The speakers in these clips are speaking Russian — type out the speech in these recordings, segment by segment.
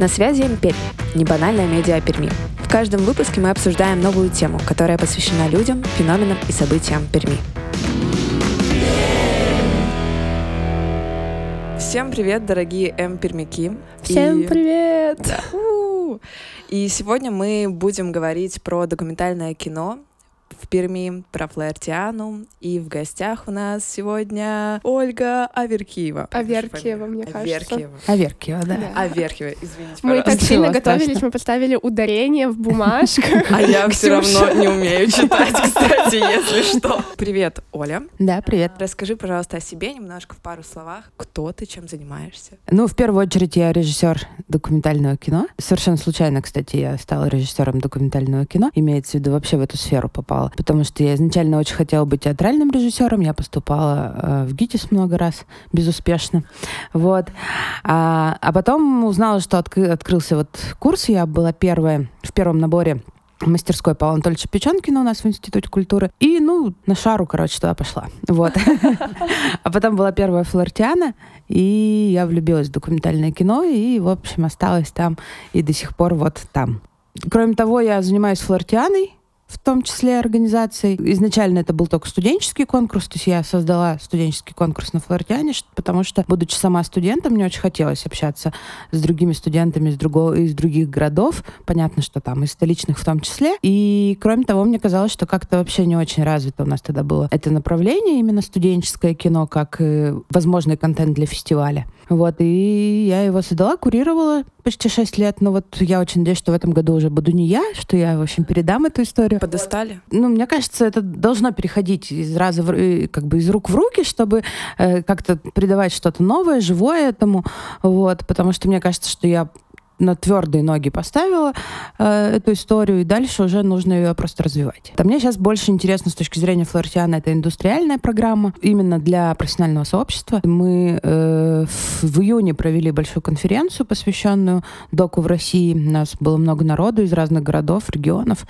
На связи Имперь, небанальная медиа Перми. В каждом выпуске мы обсуждаем новую тему, которая посвящена людям, феноменам и событиям Перми. Всем привет, дорогие М-пермяки. Всем И- привет! Да. И сегодня мы будем говорить про документальное кино в Перми, про Флаертиану. И в гостях у нас сегодня Ольга Аверкиева. Аверкиева, мне кажется. Аверкиева. Аверкиева, да. Да. Аверкиева, извините, Мы так пожалуйста. сильно Ничего готовились, мы поставили ударение в бумажках. А я все равно не умею читать, кстати, если что. Привет, Оля. Да, привет. Расскажи, пожалуйста, о себе немножко в пару словах. Кто ты, чем занимаешься? Ну, в первую очередь, я режиссер документального кино. Совершенно случайно, кстати, я стала режиссером документального кино. Имеется в виду, вообще в эту сферу попала. Потому что я изначально очень хотела быть театральным режиссером. Я поступала э, в ГИТИС много раз, безуспешно. Вот. А, а потом узнала, что откры- открылся вот курс. Я была первая в первом наборе мастерской Павла Анатольевича Печенкина у нас в Институте культуры. И, ну, на шару, короче, туда пошла. Вот. А потом была первая флортиана, и я влюбилась в документальное кино, и, в общем, осталась там и до сих пор вот там. Кроме того, я занимаюсь флортианой, в том числе организацией. Изначально это был только студенческий конкурс, то есть я создала студенческий конкурс на флортиане, ш- потому что, будучи сама студентом, мне очень хотелось общаться с другими студентами из, другого, из других городов, понятно, что там из столичных в том числе. И, кроме того, мне казалось, что как-то вообще не очень развито у нас тогда было это направление, именно студенческое кино, как э, возможный контент для фестиваля. Вот, и я его создала, курировала почти 6 лет, но вот я очень надеюсь, что в этом году уже буду не я, что я, в общем, передам эту историю. Подостали? Ну, мне кажется, это должно переходить из раза в, как бы из рук в руки, чтобы э, как-то придавать что-то новое, живое этому, вот, потому что мне кажется, что я на твердые ноги поставила э, эту историю, и дальше уже нужно ее просто развивать. А мне сейчас больше интересно с точки зрения Флортиана, это индустриальная программа, именно для профессионального сообщества. Мы э, в, в июне провели большую конференцию, посвященную доку в России. У нас было много народу из разных городов, регионов.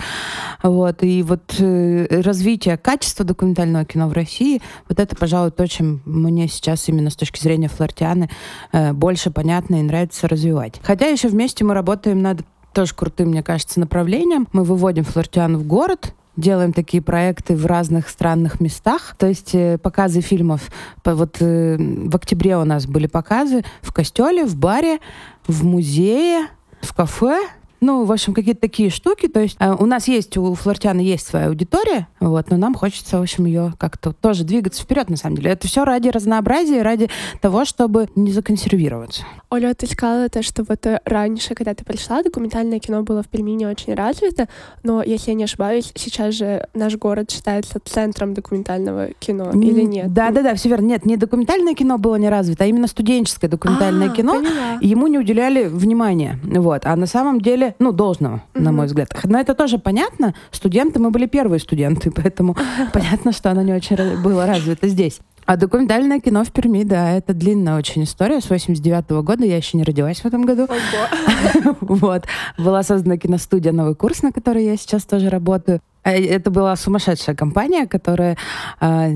Вот, и вот э, развитие качества документального кино в России, вот это, пожалуй, то, чем мне сейчас именно с точки зрения Флортианы э, больше понятно и нравится развивать. Хотя еще вместе мы работаем над тоже крутым, мне кажется, направлением. Мы выводим Флортиану в город, делаем такие проекты в разных странных местах. То есть э, показы фильмов. По- Вот э, в октябре у нас были показы в костеле, в баре, в музее, в кафе. Ну, в общем, какие-то такие штуки. То есть э, у нас есть, у Флортианы есть своя аудитория, вот, но нам хочется, в общем, ее как-то тоже двигаться вперед, на самом деле. Это все ради разнообразия, ради того, чтобы не законсервироваться. Оля, ты сказала то, что вот э, раньше, когда ты пришла, документальное кино было в Перми не очень развито, но, если я не ошибаюсь, сейчас же наш город считается центром документального кино, или нет? Да, да, да, все верно. Нет, не документальное кино было не развито, а именно студенческое документальное А, кино. поняла. Ему не уделяли внимания. Вот. А на самом деле, ну, должного, на Мгм. мой взгляд. Но это тоже понятно. Студенты, мы были первые студенты, поэтому понятно, что оно не очень было развито здесь. А документальное кино в Перми, да, это длинная очень история. С 89 года я еще не родилась в этом году. Вот. Была создана киностудия «Новый курс», на которой я сейчас тоже работаю. А Это была сумасшедшая компания, которая а,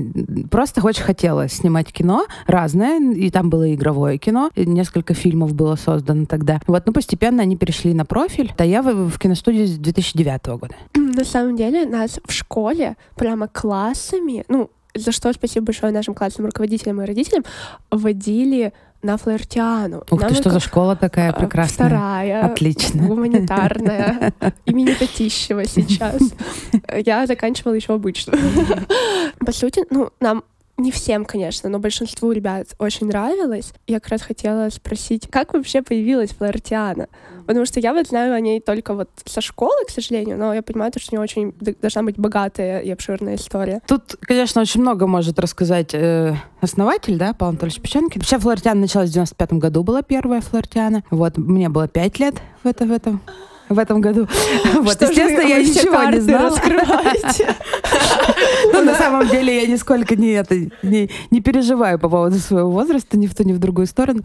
просто очень хотела снимать кино разное, и там было игровое кино, несколько фильмов было создано тогда. Вот, ну, постепенно они перешли на профиль. Да я в, в киностудии с 2009 года. На самом деле нас в школе прямо классами, ну, за что спасибо большое нашим классным руководителям и родителям, водили на флиртиану. Ух Нам ты, что за школа такая а, прекрасная. Вторая. Отлично. Гуманитарная. Имени Татищева сейчас. Я заканчивала еще обычную. По сути, ну, нам не всем, конечно, но большинству ребят очень нравилось. Я как раз хотела спросить, как вообще появилась Флортиана? Потому что я вот знаю о ней только вот со школы, к сожалению, но я понимаю, то, что у нее очень должна быть богатая и обширная история. Тут, конечно, очень много может рассказать э, основатель, да, Павел Анатольевич Печенкин. Вообще Флортиана началась в 95 году, была первая Флортиана. Вот, мне было 5 лет в, это, в этом в этом году. Вот, Что естественно, я ничего не знала. Ну, на самом деле, я нисколько не, это, не, не переживаю по поводу своего возраста ни в ту, ни в другую сторону.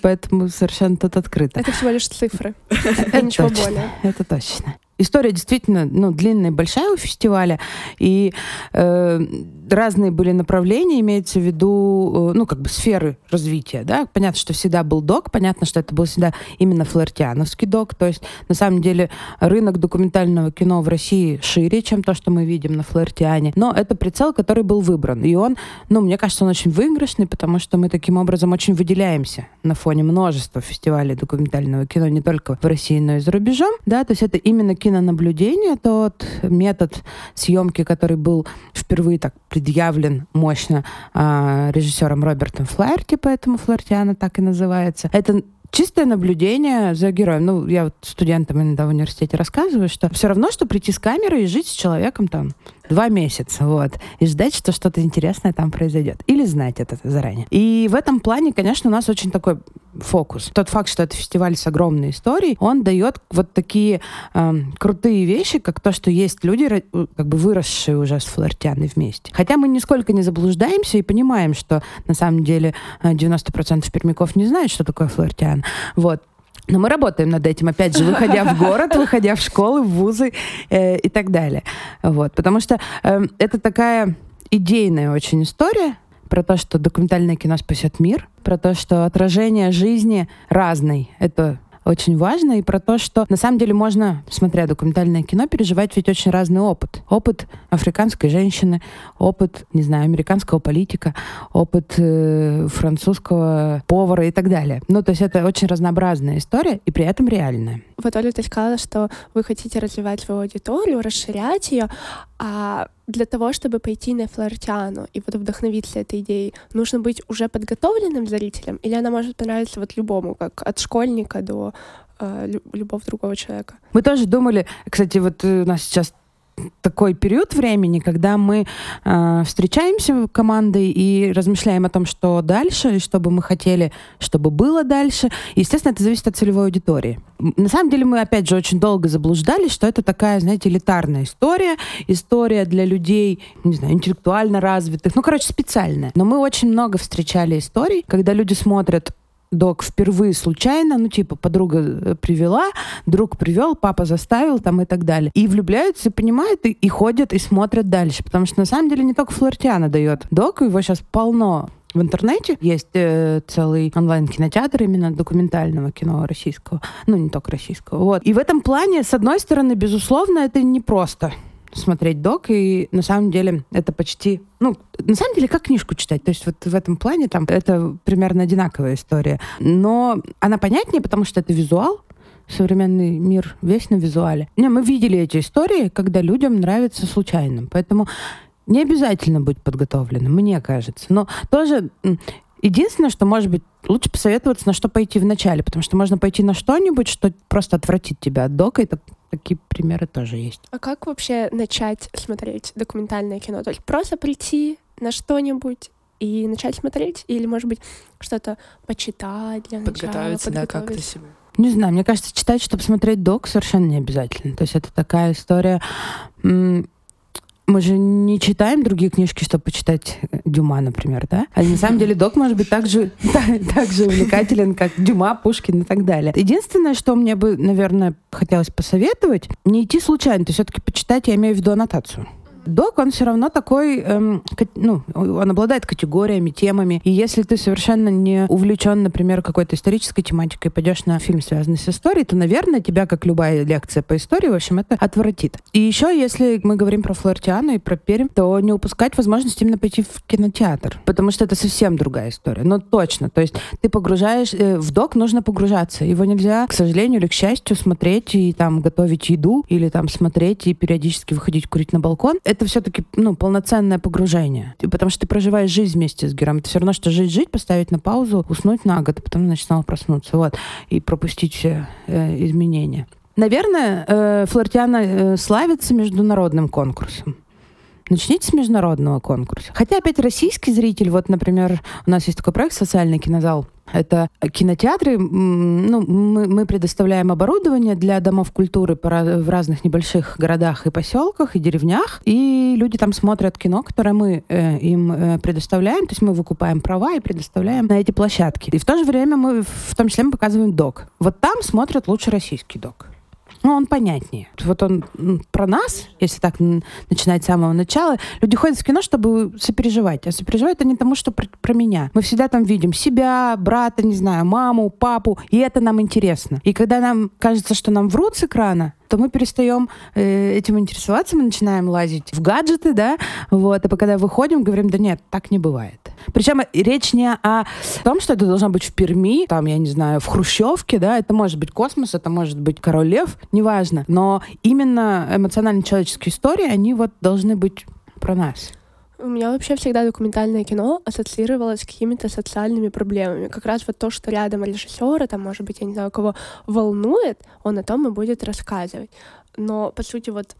Поэтому совершенно тут открыто. Это всего лишь цифры. Это ничего более. Это точно. История действительно ну, длинная и большая у фестиваля, и э, разные были направления, имеется в виду, э, ну, как бы сферы развития, да. Понятно, что всегда был док, понятно, что это был всегда именно флортиановский док, то есть, на самом деле, рынок документального кино в России шире, чем то, что мы видим на флортиане, но это прицел, который был выбран, и он, ну, мне кажется, он очень выигрышный, потому что мы таким образом очень выделяемся на фоне множества фестивалей документального кино, не только в России, но и за рубежом, да, то есть это именно кинонаблюдение, тот метод съемки, который был впервые так предъявлен мощно э, режиссером Робертом Флаерти, поэтому Флаертиана так и называется. Это чистое наблюдение за героем. Ну, я вот студентам иногда в университете рассказываю, что все равно, что прийти с камерой и жить с человеком там два месяца, вот, и ждать, что что-то интересное там произойдет. Или знать это заранее. И в этом плане, конечно, у нас очень такой фокус. Тот факт, что это фестиваль с огромной историей, он дает вот такие э, крутые вещи, как то, что есть люди, как бы выросшие уже с флиртяной вместе. Хотя мы нисколько не заблуждаемся и понимаем, что на самом деле 90% э, пермяков не знают, что такое флиртян. Вот. Но мы работаем над этим, опять же, выходя в город, выходя в школы, в вузы э, и так далее. Вот, потому что э, это такая идейная очень история про то, что документальное кино спасет мир, про то, что отражение жизни разной. Это очень важно, и про то, что на самом деле можно, смотря документальное кино, переживать ведь очень разный опыт. Опыт африканской женщины, опыт, не знаю, американского политика, опыт э, французского повара и так далее. Ну, то есть это очень разнообразная история, и при этом реальная. Вот, Оля, ты сказала, что вы хотите развивать свою аудиторию, расширять ее, а для того, чтобы пойти на флиртиану и вот вдохновиться этой идеей, нужно быть уже подготовленным зрителем, или она может понравиться вот любому, как от школьника до э, любого другого человека? Мы тоже думали, кстати, вот у нас сейчас такой период времени, когда мы э, встречаемся командой и размышляем о том, что дальше, что бы мы хотели, чтобы было дальше. Естественно, это зависит от целевой аудитории. На самом деле мы, опять же, очень долго заблуждались, что это такая, знаете, элитарная история, история для людей, не знаю, интеллектуально развитых, ну, короче, специальная. Но мы очень много встречали историй, когда люди смотрят док впервые случайно, ну, типа, подруга э, привела, друг привел, папа заставил там и так далее. И влюбляются, понимают, и, и ходят, и смотрят дальше. Потому что на самом деле не только Флортиана дает док, его сейчас полно в интернете есть э, целый онлайн-кинотеатр именно документального кино российского, ну не только российского. Вот. И в этом плане, с одной стороны, безусловно, это не просто смотреть док, и на самом деле это почти, ну, на самом деле, как книжку читать. То есть вот в этом плане там это примерно одинаковая история. Но она понятнее, потому что это визуал, современный мир весь на визуале. Не, мы видели эти истории, когда людям нравится случайным. Поэтому не обязательно быть подготовленным, мне кажется. Но тоже Единственное, что, может быть, лучше посоветоваться, на что пойти в начале, потому что можно пойти на что-нибудь, что просто отвратит тебя от дока, и Такие примеры тоже есть. А как вообще начать смотреть документальное кино? То есть просто прийти на что-нибудь и начать смотреть? Или, может быть, что-то почитать для начала? Подготовиться, да, как-то себе. Не знаю, мне кажется, читать, чтобы смотреть док, совершенно не обязательно. То есть это такая история мы же не читаем другие книжки, чтобы почитать Дюма, например, да? А на самом деле док может быть так же, так, же увлекателен, как Дюма, Пушкин и так далее. Единственное, что мне бы, наверное, хотелось посоветовать, не идти случайно, то все-таки почитать, я имею в виду аннотацию док, он все равно такой, эм, ну, он обладает категориями, темами. И если ты совершенно не увлечен, например, какой-то исторической тематикой, пойдешь на фильм, связанный с историей, то, наверное, тебя, как любая лекция по истории, в общем, это отвратит. И еще, если мы говорим про Флортиану и про Пермь, то не упускать возможность именно пойти в кинотеатр, потому что это совсем другая история. Но точно, то есть ты погружаешь, э, в док нужно погружаться. Его нельзя, к сожалению или к счастью, смотреть и там готовить еду или там смотреть и периодически выходить курить на балкон это все-таки ну, полноценное погружение. Потому что ты проживаешь жизнь вместе с героем. Это все равно, что жить-жить, поставить на паузу, уснуть на год, а потом, значит, проснуться. Вот. И пропустить все э, изменения. Наверное, э, Флортиана э, славится международным конкурсом. Начните с международного конкурса. Хотя опять российский зритель, вот, например, у нас есть такой проект «Социальный кинозал», это кинотеатры. Ну, мы, мы предоставляем оборудование для домов культуры в разных небольших городах и поселках, и деревнях. И люди там смотрят кино, которое мы э, им э, предоставляем. То есть мы выкупаем права и предоставляем на эти площадки. И в то же время мы в том числе мы показываем док. Вот там смотрят лучше российский док. Ну, он понятнее. Вот он про нас, если так начинать с самого начала. Люди ходят в кино, чтобы сопереживать. А сопереживают они тому, что про, про меня. Мы всегда там видим себя, брата, не знаю, маму, папу, и это нам интересно. И когда нам кажется, что нам врут с экрана, то мы перестаем э, этим интересоваться, мы начинаем лазить в гаджеты, да, вот, и когда выходим, говорим, да нет, так не бывает. Причем речь не о том, что это должно быть в Перми, там, я не знаю, в Хрущевке, да, это может быть космос, это может быть Король Лев, неважно, но именно эмоционально-человеческие истории, они вот должны быть про нас. У меня вообще всегда документальное кино ассоциировалось с какими-то социальными проблемами. Как раз вот то, что рядом режиссера, там, может быть, я не знаю, кого волнует, он о том и будет рассказывать. Но, по сути, вот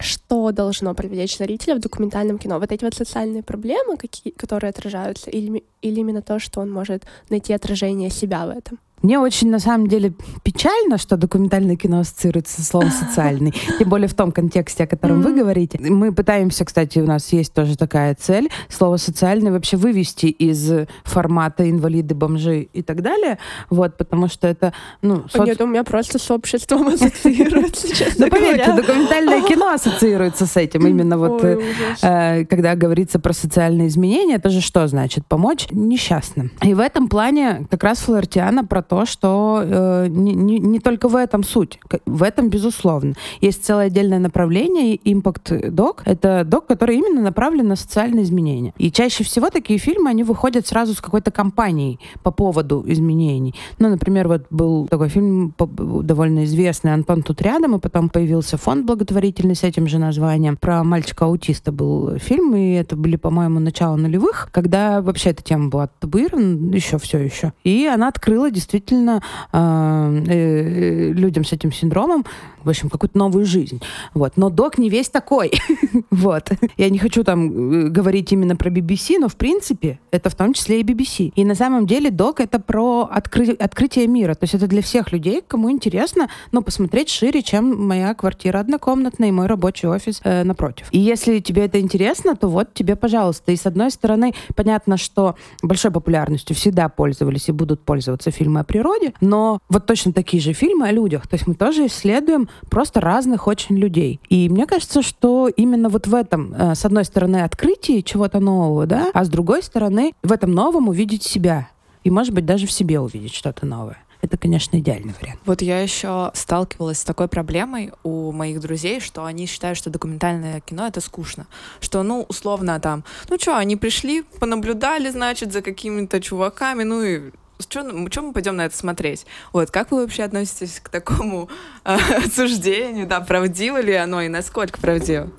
что должно привлечь зрителя в документальном кино? Вот эти вот социальные проблемы, какие, которые отражаются, или, или именно то, что он может найти отражение себя в этом? Мне очень, на самом деле, печально, что документальное кино ассоциируется со словом «социальный», тем более в том контексте, о котором вы говорите. Мы пытаемся, кстати, у нас есть тоже такая цель, слово «социальный» вообще вывести из формата инвалиды, бомжи и так далее, вот, потому что это, ну... Соц... Нет, у меня просто с обществом ассоциируется, честно Ну, поверьте, документальное кино ассоциируется с этим, именно вот, э, когда говорится про социальные изменения, это же что значит? Помочь несчастным. И в этом плане как раз Флортиана про то, что э, не, не, не только в этом суть. В этом, безусловно. Есть целое отдельное направление, Impact Doc. Это док, который именно направлен на социальные изменения. И чаще всего такие фильмы, они выходят сразу с какой-то кампанией по поводу изменений. Ну, например, вот был такой фильм довольно известный «Антон тут рядом», и потом появился фонд благотворительный с этим же названием. Про мальчика-аутиста был фильм, и это были, по-моему, начало нулевых, когда вообще эта тема была табуирована, еще все еще. И она открыла действительно действительно а, э, людям с этим синдромом, в общем, какую-то новую жизнь. Вот. Но док не весь такой. вот. Я не хочу там э, говорить именно про BBC, но в принципе это в том числе и BBC. И на самом деле док это про откры... открытие мира. То есть это для всех людей, кому интересно, ну, посмотреть шире, чем моя квартира однокомнатная и мой рабочий офис э, напротив. И если тебе это интересно, то вот тебе, пожалуйста. И с одной стороны, понятно, что большой популярностью всегда пользовались и будут пользоваться фильмы природе, но вот точно такие же фильмы о людях. То есть мы тоже исследуем просто разных очень людей. И мне кажется, что именно вот в этом, э, с одной стороны, открытие чего-то нового, да, а с другой стороны, в этом новом увидеть себя. И, может быть, даже в себе увидеть что-то новое это, конечно, идеальный вариант. Вот я еще сталкивалась с такой проблемой у моих друзей, что они считают, что документальное кино это скучно. Что, ну, условно, там, ну что, они пришли, понаблюдали, значит, за какими-то чуваками, ну и что мы пойдем на это смотреть? Вот, как вы вообще относитесь к такому э, суждению, да, правдиво ли оно и насколько правдиво?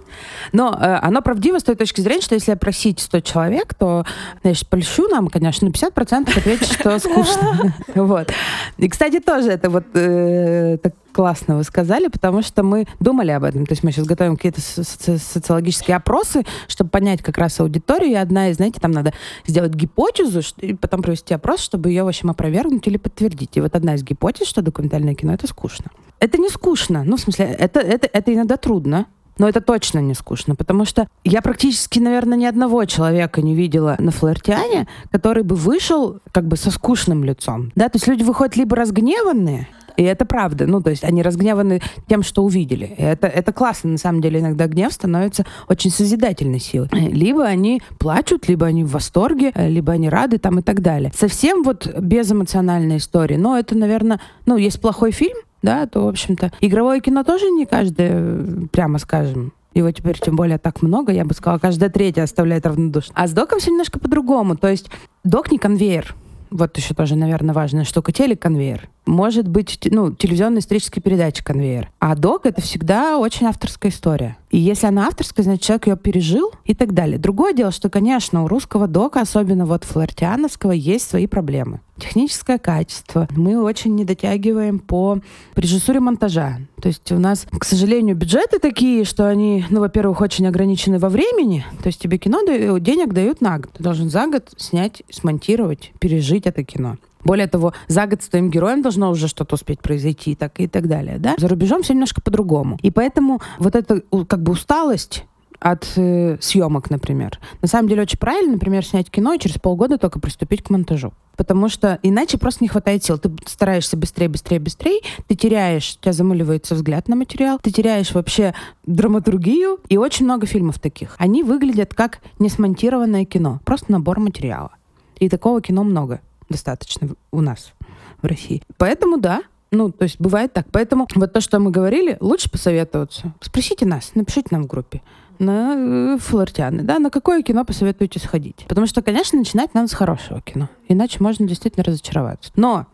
Но э, оно правдиво с той точки зрения, что если опросить 100 человек, то, значит, польщу нам, конечно, 50% ответит, что скучно. Вот. И, кстати, тоже это вот э, классно вы сказали, потому что мы думали об этом. То есть мы сейчас готовим какие-то соци социологические опросы, чтобы понять как раз аудиторию. И одна из, знаете, там надо сделать гипотезу, и потом провести опрос, чтобы ее, в общем, опровергнуть или подтвердить. И вот одна из гипотез, что документальное кино — это скучно. Это не скучно. Ну, в смысле, это, это, это иногда трудно. Но это точно не скучно, потому что я практически, наверное, ни одного человека не видела на флиртиане, который бы вышел как бы со скучным лицом. Да, то есть люди выходят либо разгневанные, и это правда. Ну, то есть они разгневаны тем, что увидели. Это, это классно. На самом деле иногда гнев становится очень созидательной силой. Либо они плачут, либо они в восторге, либо они рады там и так далее. Совсем вот безэмоциональная история. Но это, наверное, ну, есть плохой фильм, да, то, в общем-то, игровое кино тоже не каждое, прямо скажем, его теперь тем более так много, я бы сказала, каждая третья оставляет равнодушно. А с доком все немножко по-другому. То есть док не конвейер. Вот еще тоже, наверное, важная штука. Телеконвейер может быть, ну, телевизионная историческая передача конвейер. А док — это всегда очень авторская история. И если она авторская, значит, человек ее пережил и так далее. Другое дело, что, конечно, у русского дока, особенно вот флортиановского, есть свои проблемы. Техническое качество. Мы очень не дотягиваем по режиссуре монтажа. То есть у нас, к сожалению, бюджеты такие, что они, ну, во-первых, очень ограничены во времени. То есть тебе кино денег дают на год. Ты должен за год снять, смонтировать, пережить это кино. Более того, за год с твоим героем должно уже что-то успеть произойти и так, и так далее. Да? За рубежом все немножко по-другому. И поэтому вот эта как бы усталость от э, съемок, например. На самом деле очень правильно, например, снять кино и через полгода только приступить к монтажу. Потому что иначе просто не хватает сил. Ты стараешься быстрее, быстрее, быстрее, ты теряешь, у тебя замыливается взгляд на материал, ты теряешь вообще драматургию, и очень много фильмов таких. Они выглядят как несмонтированное кино, просто набор материала. И такого кино много достаточно у нас в России. Поэтому да, ну, то есть бывает так. Поэтому вот то, что мы говорили, лучше посоветоваться. Спросите нас, напишите нам в группе на э, флиртяны, да, на какое кино посоветуете сходить? Потому что, конечно, начинать надо с хорошего кино, иначе можно действительно разочароваться. Но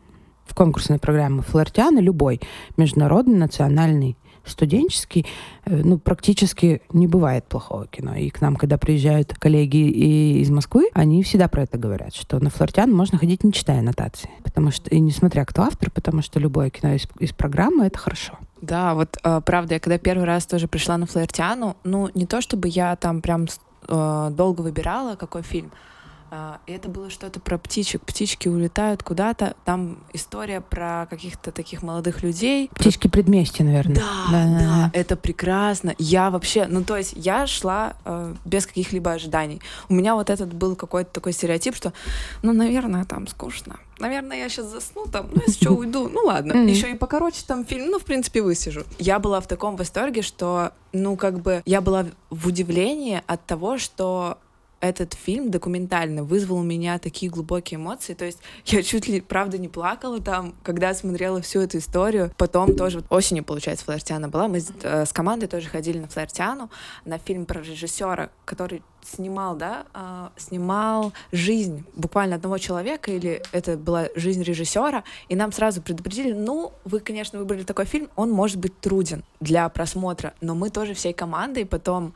в конкурсной программе флиртяны любой, международный, национальный, студенческий, э, ну, практически не бывает плохого кино. И к нам, когда приезжают коллеги из Москвы, они всегда про это говорят, что на флиртян можно ходить, не читая аннотации. Потому что, и несмотря кто автор, потому что любое кино из, из программы — это хорошо. Да, вот э, правда, я когда первый раз тоже пришла на флиртяну, ну, не то чтобы я там прям э, долго выбирала, какой фильм, и это было что-то про птичек. Птички улетают куда-то. Там история про каких-то таких молодых людей. Птички предместья, наверное. Да, да, да, это прекрасно. Я вообще, ну то есть я шла э, без каких-либо ожиданий. У меня вот этот был какой-то такой стереотип, что, ну, наверное, там скучно. Наверное, я сейчас засну там, ну, если что, уйду. Ну, ладно. Mm-hmm. Еще и покороче там фильм, ну, в принципе, высижу. Я была в таком восторге, что, ну, как бы, я была в удивлении от того, что этот фильм документальный вызвал у меня такие глубокие эмоции. То есть я чуть ли, правда, не плакала там, когда смотрела всю эту историю. Потом тоже вот осенью, получается, Флэртиана была. Мы с, э, с командой тоже ходили на Флэртиану, на фильм про режиссера, который снимал, да, э, снимал жизнь буквально одного человека, или это была жизнь режиссера, и нам сразу предупредили, ну, вы, конечно, выбрали такой фильм, он может быть труден для просмотра, но мы тоже всей командой потом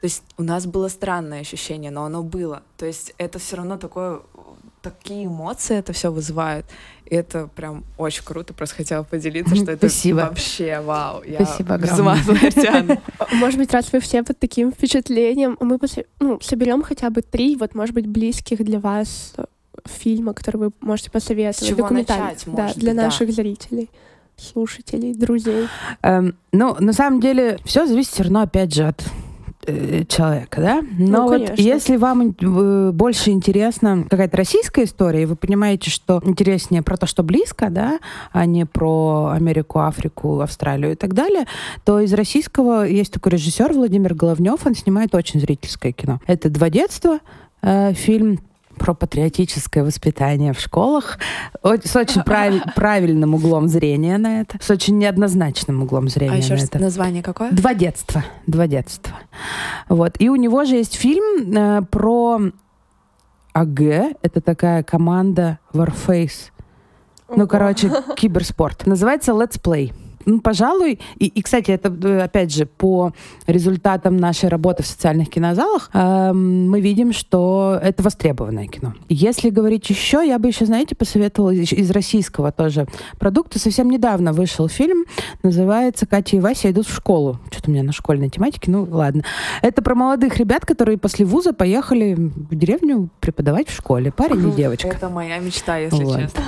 то есть у нас было странное ощущение, но оно было. То есть это все равно такое, такие эмоции это все вызывает. И это прям очень круто. Просто хотела поделиться, что это Спасибо. вообще вау. Я Спасибо огромное. Может быть, раз вы все под таким впечатлением, мы ну, соберем хотя бы три, вот, может быть, близких для вас фильма, который вы можете посоветовать. С чего начать, да, для быть, наших да. зрителей слушателей, друзей? Эм, ну, на самом деле, все зависит все равно, опять же, от человека, да? Но ну, вот если вам э, больше интересна какая-то российская история, и вы понимаете, что интереснее про то, что близко, да, а не про Америку, Африку, Австралию и так далее, то из российского есть такой режиссер Владимир Головнев, он снимает очень зрительское кино. Это «Два детства», э, фильм про патриотическое воспитание в школах с очень правиль, правильным углом зрения на это, с очень неоднозначным углом зрения а еще на это. название какое? Два детства. Два детства. Вот. И у него же есть фильм э, про АГ. Это такая команда Warface. Ну, короче, киберспорт. Называется Let's Play ну, пожалуй, и, и, кстати, это, э, опять же, по результатам нашей работы в социальных кинозалах э, мы видим, что это востребованное кино. Если говорить еще, я бы еще, знаете, посоветовала из, из российского тоже продукта. Совсем недавно вышел фильм, называется «Катя и Вася идут в школу». Что-то у меня на школьной тематике, ну ладно. Это про молодых ребят, которые после вуза поехали в деревню преподавать в школе. Парень и девочка. Это моя мечта, если вот. честно.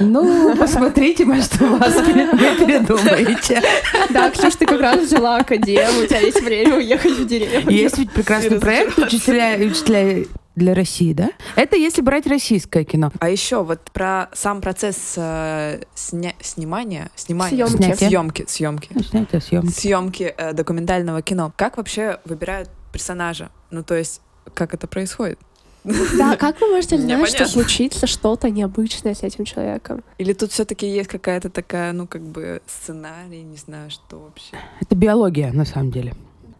Ну, посмотрите, может, у вас думаете. Да, Ксюш, ты как раз взяла академию, у тебя есть время уехать в деревню. Есть ведь прекрасный проект «Учителя, учителя для России, да? Это если брать российское кино. А еще вот про сам процесс э, сня снимания, снимания, съемки, съемки, съемки, снятие, съемки, съемки э, документального кино. Как вообще выбирают персонажа? Ну то есть как это происходит? Да, как вы можете знать, что случится что-то необычное с этим человеком? Или тут все-таки есть какая-то такая, ну, как бы сценарий, не знаю, что вообще. Это биология, на самом деле.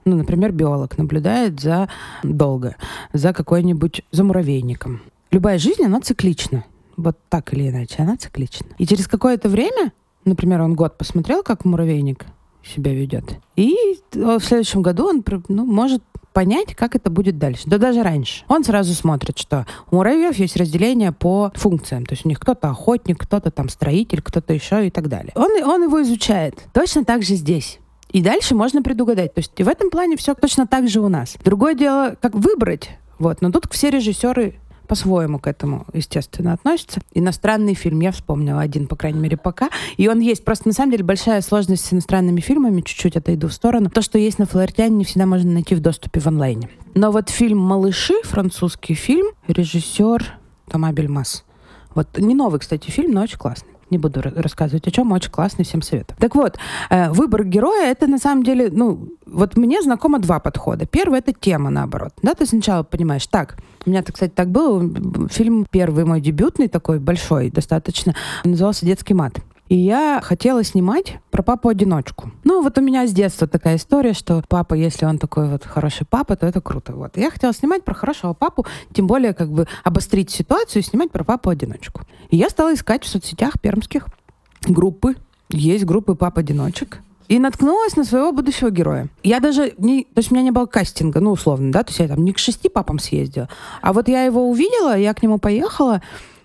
Ну, например, биолог наблюдает за долго, за какой-нибудь, за муравейником. Любая жизнь, она циклична. Вот так или иначе, она циклична. И через какое-то время, например, он год посмотрел, как муравейник себя ведет. И в следующем году он ну, может понять, как это будет дальше. Да даже раньше. Он сразу смотрит, что у муравьев есть разделение по функциям. То есть у них кто-то охотник, кто-то там строитель, кто-то еще и так далее. Он, он его изучает. Точно так же здесь. И дальше можно предугадать. То есть и в этом плане все точно так же у нас. Другое дело, как выбрать. Вот. Но тут все режиссеры по-своему к этому, естественно, относятся. Иностранный фильм, я вспомнила один, по крайней мере, пока. И он есть. Просто, на самом деле, большая сложность с иностранными фильмами, чуть-чуть отойду в сторону. То, что есть на Флаертяне, не всегда можно найти в доступе в онлайне. Но вот фильм «Малыши», французский фильм, режиссер Тома Бельмас. Вот не новый, кстати, фильм, но очень классный. Не буду рассказывать о чем, очень классный, всем советую. Так вот, э, выбор героя это на самом деле, ну, вот мне знакомо два подхода. Первый это тема, наоборот. Да, ты сначала понимаешь, так, у меня, кстати, так было, фильм первый мой дебютный такой, большой достаточно, назывался «Детский мат». И я хотела снимать про папу-одиночку. Ну, вот у меня с детства такая история, что папа, если он такой вот хороший папа, то это круто. Вот. я хотела снимать про хорошего папу, тем более как бы обострить ситуацию и снимать про папу-одиночку. И я стала искать в соцсетях пермских группы. Есть группы пап-одиночек. И наткнулась на своего будущего героя. Я даже не... То есть у меня не было кастинга, ну, условно, да, то есть я там не к шести папам съездила. А вот я его увидела, я к нему поехала,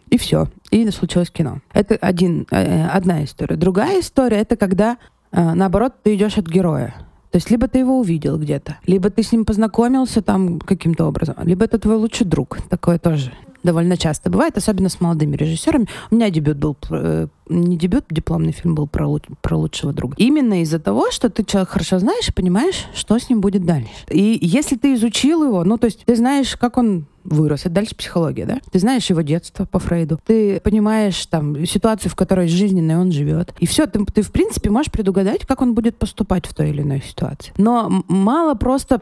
и все. И случилось кино. Это один, э, одна история. Другая история — это когда, э, наоборот, ты идешь от героя. То есть либо ты его увидел где-то, либо ты с ним познакомился там каким-то образом, либо это твой лучший друг. Такое тоже довольно часто бывает, особенно с молодыми режиссерами. У меня дебют был, э, не дебют, дипломный фильм был про, про лучшего друга. Именно из-за того, что ты человек хорошо знаешь и понимаешь, что с ним будет дальше. И если ты изучил его, ну, то есть ты знаешь, как он вырос. Это дальше психология, да? Ты знаешь его детство по Фрейду. Ты понимаешь там ситуацию, в которой жизненной он живет. И все, ты, ты в принципе можешь предугадать, как он будет поступать в той или иной ситуации. Но мало просто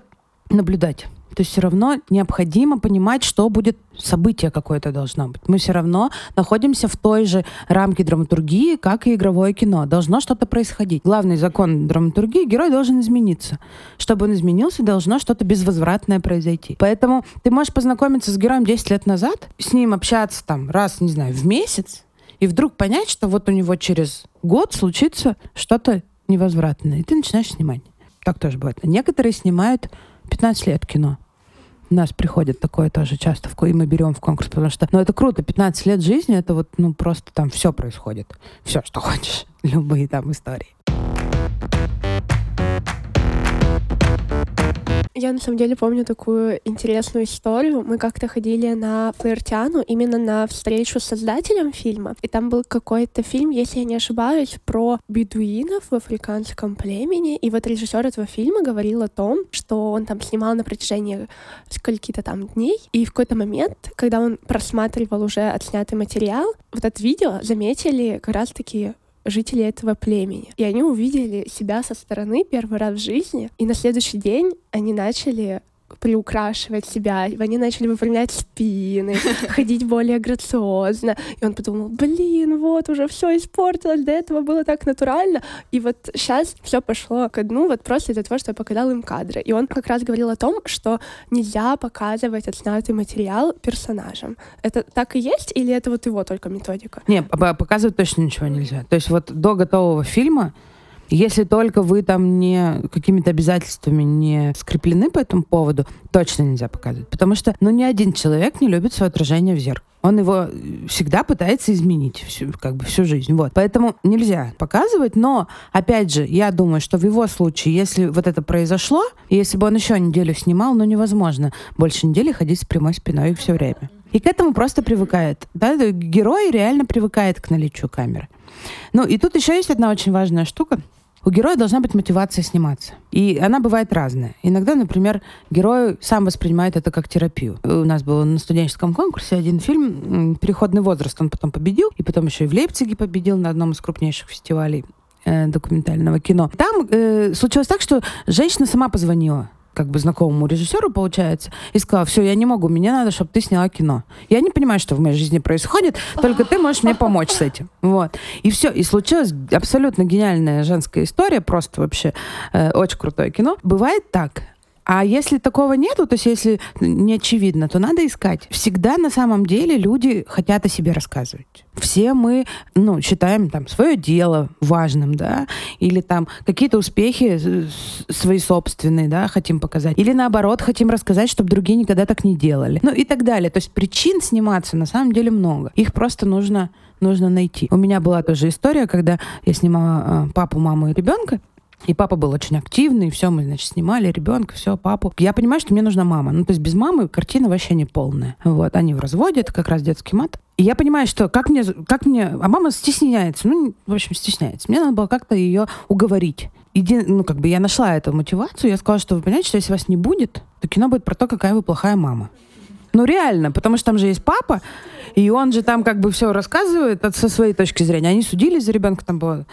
наблюдать то все равно необходимо понимать, что будет событие какое-то должно быть. Мы все равно находимся в той же рамке драматургии, как и игровое кино. Должно что-то происходить. Главный закон драматургии — герой должен измениться. Чтобы он изменился, должно что-то безвозвратное произойти. Поэтому ты можешь познакомиться с героем 10 лет назад, с ним общаться там раз, не знаю, в месяц, и вдруг понять, что вот у него через год случится что-то невозвратное. И ты начинаешь снимать. Так тоже бывает. Некоторые снимают 15 лет кино. У нас приходит такое тоже часто, и мы берем в конкурс, потому что, ну, это круто, 15 лет жизни, это вот, ну, просто там все происходит. Все, что хочешь. Любые там истории. Я на самом деле помню такую интересную историю. Мы как-то ходили на Флиртиану именно на встречу с создателем фильма. И там был какой-то фильм, если я не ошибаюсь, про бедуинов в африканском племени. И вот режиссер этого фильма говорил о том, что он там снимал на протяжении скольки-то там дней. И в какой-то момент, когда он просматривал уже отснятый материал, вот это видео заметили как раз-таки жители этого племени. И они увидели себя со стороны первый раз в жизни, и на следующий день они начали приукрашивать себя, они начали выпрямлять спины, ходить более грациозно. И он подумал, блин, вот уже все испортилось, до этого было так натурально. И вот сейчас все пошло ко дну вот просто из-за того, что я показал им кадры. И он как раз говорил о том, что нельзя показывать отснятый материал персонажам. Это так и есть, или это вот его только методика? Не, показывать точно ничего нельзя. То есть вот до готового фильма если только вы там не какими-то обязательствами не скреплены по этому поводу, точно нельзя показывать. Потому что, ну, ни один человек не любит свое отражение в зеркале. Он его всегда пытается изменить всю, как бы всю жизнь. Вот. Поэтому нельзя показывать, но, опять же, я думаю, что в его случае, если вот это произошло, если бы он еще неделю снимал, ну, невозможно больше недели ходить с прямой спиной все время. И к этому просто привыкает. Да? Герой реально привыкает к наличию камеры. Ну, и тут еще есть одна очень важная штука. У героя должна быть мотивация сниматься. И она бывает разная. Иногда, например, герой сам воспринимает это как терапию. У нас был на студенческом конкурсе один фильм «Переходный возраст». Он потом победил, и потом еще и в Лейпциге победил на одном из крупнейших фестивалей э, документального кино. Там э, случилось так, что женщина сама позвонила как бы знакомому режиссеру, получается, и сказала, все, я не могу, мне надо, чтобы ты сняла кино. Я не понимаю, что в моей жизни происходит, только ты можешь мне помочь с этим. Вот. И все. И случилась абсолютно гениальная женская история, просто вообще э, очень крутое кино. Бывает так, а если такого нету, то есть если не очевидно, то надо искать. Всегда на самом деле люди хотят о себе рассказывать. Все мы, ну, считаем там свое дело важным, да, или там какие-то успехи свои собственные, да, хотим показать. Или наоборот, хотим рассказать, чтобы другие никогда так не делали. Ну и так далее. То есть причин сниматься на самом деле много. Их просто нужно нужно найти. У меня была тоже история, когда я снимала э, папу, маму и ребенка, И папа был очень активный, все, мы, значит, снимали ребенка, все, папу. Я понимаю, что мне нужна мама. Ну, то есть без мамы картина вообще не полная. Вот, они в разводе, это как раз детский мат. И я понимаю, что как мне, как мне... А мама стесняется, ну, в общем, стесняется. Мне надо было как-то ее уговорить. Еди, ну, как бы я нашла эту мотивацию, я сказала, что вы понимаете, что если вас не будет, то кино будет про то, какая вы плохая мама. Ну, реально, потому что там же есть папа, и он же там как бы все рассказывает от, со своей точки зрения. Они судились за ребенка, там было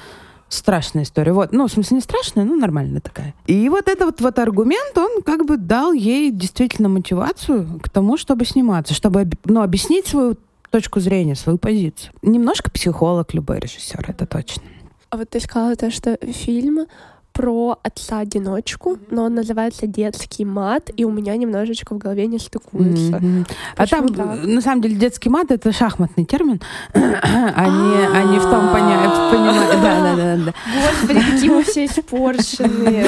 страшная история. Вот, ну, в смысле, не страшная, но нормальная такая. И вот этот вот, вот аргумент, он как бы дал ей действительно мотивацию к тому, чтобы сниматься, чтобы ну, объяснить свою точку зрения, свою позицию. Немножко психолог любой режиссер, это точно. А вот ты сказала то, что фильм про отца-одиночку, но он называется «Детский мат», и у меня немножечко в голове не стыкуется. Mm-hmm. А там, так? на самом деле, детский мат — это шахматный термин, а не, а не в том понимании. Да, да, да, да. Господи, какие мы все испорченные.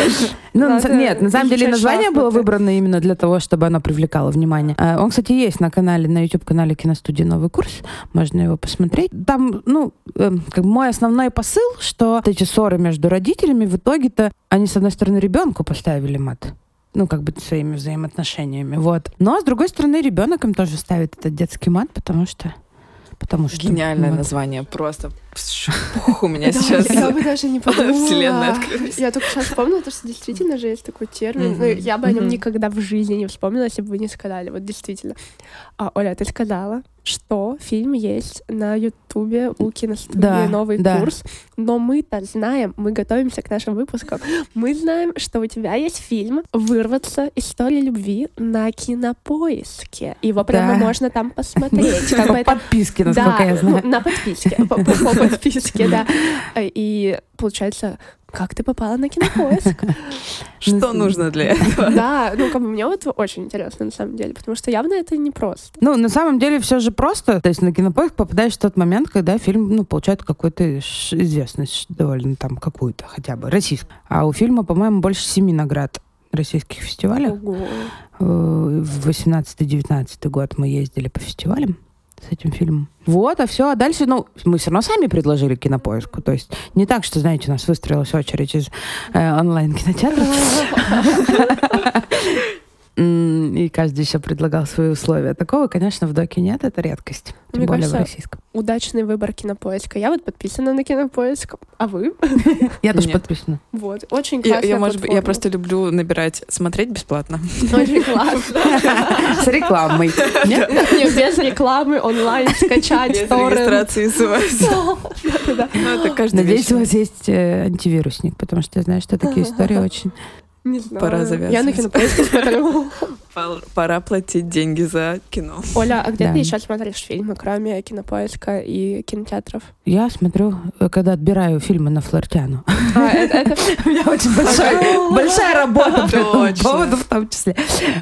Ну, нет, на самом деле название было выбрано именно для того, чтобы оно привлекало внимание. А, он, кстати, есть на канале, на YouTube-канале киностудии «Новый курс», можно его посмотреть. Там, ну, эм, мой основной посыл, что эти ссоры между родителями в итоге это они, с одной стороны, ребенку поставили мат, ну, как бы своими взаимоотношениями, вот. Но, с другой стороны, ребенок им тоже ставит этот детский мат, потому что потому что... Гениальное вот. название, просто у меня сейчас Я бы даже не подумала. Вселенная открылась. Я только сейчас вспомнила, что действительно же есть такой термин. Ну, я бы о нем никогда в жизни не вспомнила, если бы вы не сказали. Вот действительно. А, Оля, ты сказала, что фильм есть на Ютубе у киностудии да, «Новый да. курс». Но мы-то знаем, мы готовимся к нашим выпускам, мы знаем, что у тебя есть фильм «Вырваться. История любви» на Кинопоиске. Его прямо да. можно там посмотреть. Как по подписке, насколько я знаю. Ну, на подписке. По подписке, да. И получается, как ты попала на кинопоиск? Что нужно для этого? Да, ну, как бы мне вот очень интересно, на самом деле, потому что явно это не просто. Ну, на самом деле все же просто. То есть на кинопоиск попадаешь в тот момент, когда фильм, ну, получает какую-то известность довольно там какую-то хотя бы российскую. А у фильма, по-моему, больше семи наград российских фестивалей. Ого. Э, в 18-19 год мы ездили по фестивалям с этим фильмом. Вот, а все. А дальше, ну, мы все равно сами предложили кинопоиску. То есть не так, что, знаете, у нас выстроилась очередь из э, онлайн-кинотеатров. И каждый еще предлагал свои условия. Такого, конечно, в доке нет, это редкость. Тем Мне более кажется, в российском. Удачный выбор кинопоиска. Я вот подписана на кинопоиск, а вы? Я тоже подписана. Вот, очень классно. Я, может быть, я просто люблю набирать, смотреть бесплатно. Очень классно. С рекламой. Нет, без рекламы, онлайн скачать. Без регистрации СМС. Ну, Надеюсь, у вас есть э, антивирусник, потому что я знаю, что такие истории очень не знаю. Пора завязывать. Я на кинопоиске смотрю. Пора платить деньги за кино. Оля, а где да. ты еще смотришь фильмы, кроме кинопоиска и кинотеатров? Я смотрю, э, когда отбираю фильмы на Флортиану. А, У меня очень большая работа по поводу в том числе.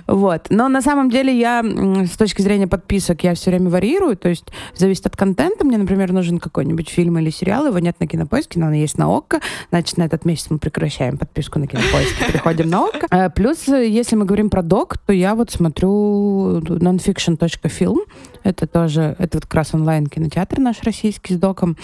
Вот. Но на самом деле я с точки зрения подписок я все время варьирую, то есть зависит от контента. Мне, например, нужен какой-нибудь фильм или сериал, его нет на кинопоиске, но он есть на ОККО. Значит, на этот месяц мы прекращаем подписку на кинопоиске, переходим на ОККО. Э, плюс, если мы говорим про док, то я вот смотрю nonfiction.film. Это тоже, это вот как раз онлайн-кинотеатр наш российский с доком.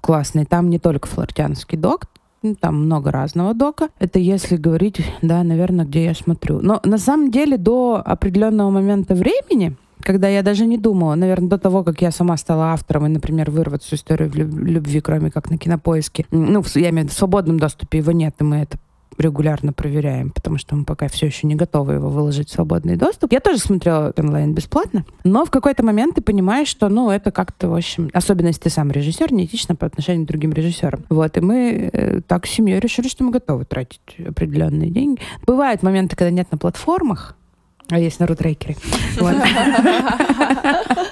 Классный. Там не только флортианский док, ну, там много разного дока. Это если говорить, да, наверное, где я смотрю. Но на самом деле до определенного момента времени, когда я даже не думала, наверное, до того, как я сама стала автором и, например, вырваться историю любви, кроме как на кинопоиске, ну, я имею в виду в свободном доступе его нет, и мы это регулярно проверяем, потому что мы пока все еще не готовы его выложить в свободный доступ. Я тоже смотрела онлайн бесплатно, но в какой-то момент ты понимаешь, что, ну, это как-то, в общем, особенно если ты сам режиссер, неэтично по отношению к другим режиссерам. Вот, и мы э, так с семьей решили, что мы готовы тратить определенные деньги. Бывают моменты, когда нет на платформах, а есть на рутрекере.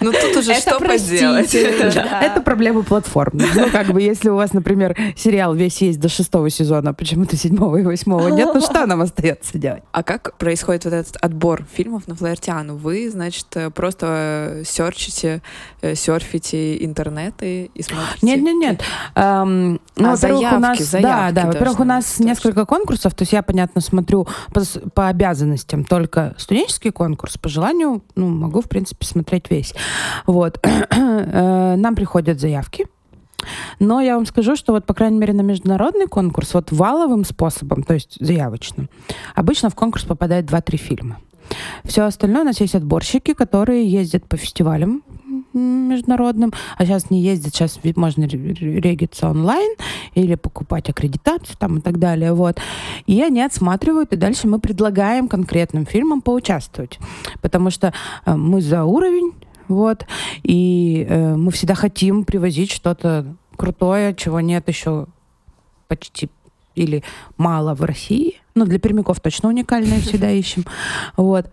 Ну тут уже что поделать. Это проблема платформ. Ну как бы если у вас, например, сериал весь есть до шестого сезона, почему-то седьмого и восьмого нет, ну что нам остается делать? А как происходит вот этот отбор фильмов на Флаертиану? Вы, значит, просто серчите, э, серфите интернеты и смотрите? Нет, нет, нет. Ну, а, заявки, Да, да. Во-первых, у нас несколько конкурсов, то есть я, понятно, смотрю по обязанностям только студентов студенческий конкурс, по желанию, ну, могу, в принципе, смотреть весь. Вот. Э, нам приходят заявки. Но я вам скажу, что вот, по крайней мере, на международный конкурс, вот валовым способом, то есть заявочным, обычно в конкурс попадает 2-3 фильма. Все остальное у нас есть отборщики, которые ездят по фестивалям международным, а сейчас не ездят, сейчас можно региться онлайн или покупать аккредитацию там и так далее, вот. И они отсматривают, и дальше мы предлагаем конкретным фильмам поучаствовать, потому что э, мы за уровень, вот, и э, мы всегда хотим привозить что-то крутое, чего нет еще почти или мало в России. Ну, для пермяков точно уникальное всегда ищем. Вот.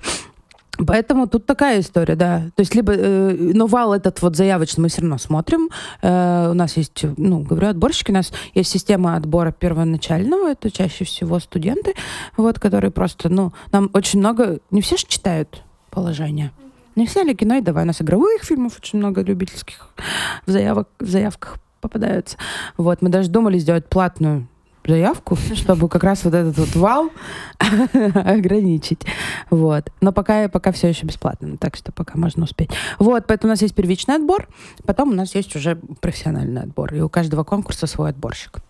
Поэтому тут такая история, да. То есть либо, э, но вал этот вот заявочный мы все равно смотрим. Э, у нас есть, ну, говорю, отборщики, у нас есть система отбора первоначального, это чаще всего студенты, вот, которые просто, ну, нам очень много, не все же читают положение. Не все ли кино, и давай, у нас игровых фильмов очень много любительских в, заявок, в заявках попадаются. Вот, мы даже думали сделать платную заявку, чтобы как раз вот этот вот вал ограничить. Вот. Но пока, пока все еще бесплатно, так что пока можно успеть. Вот, поэтому у нас есть первичный отбор, потом у нас есть уже профессиональный отбор, и у каждого конкурса свой отборщик.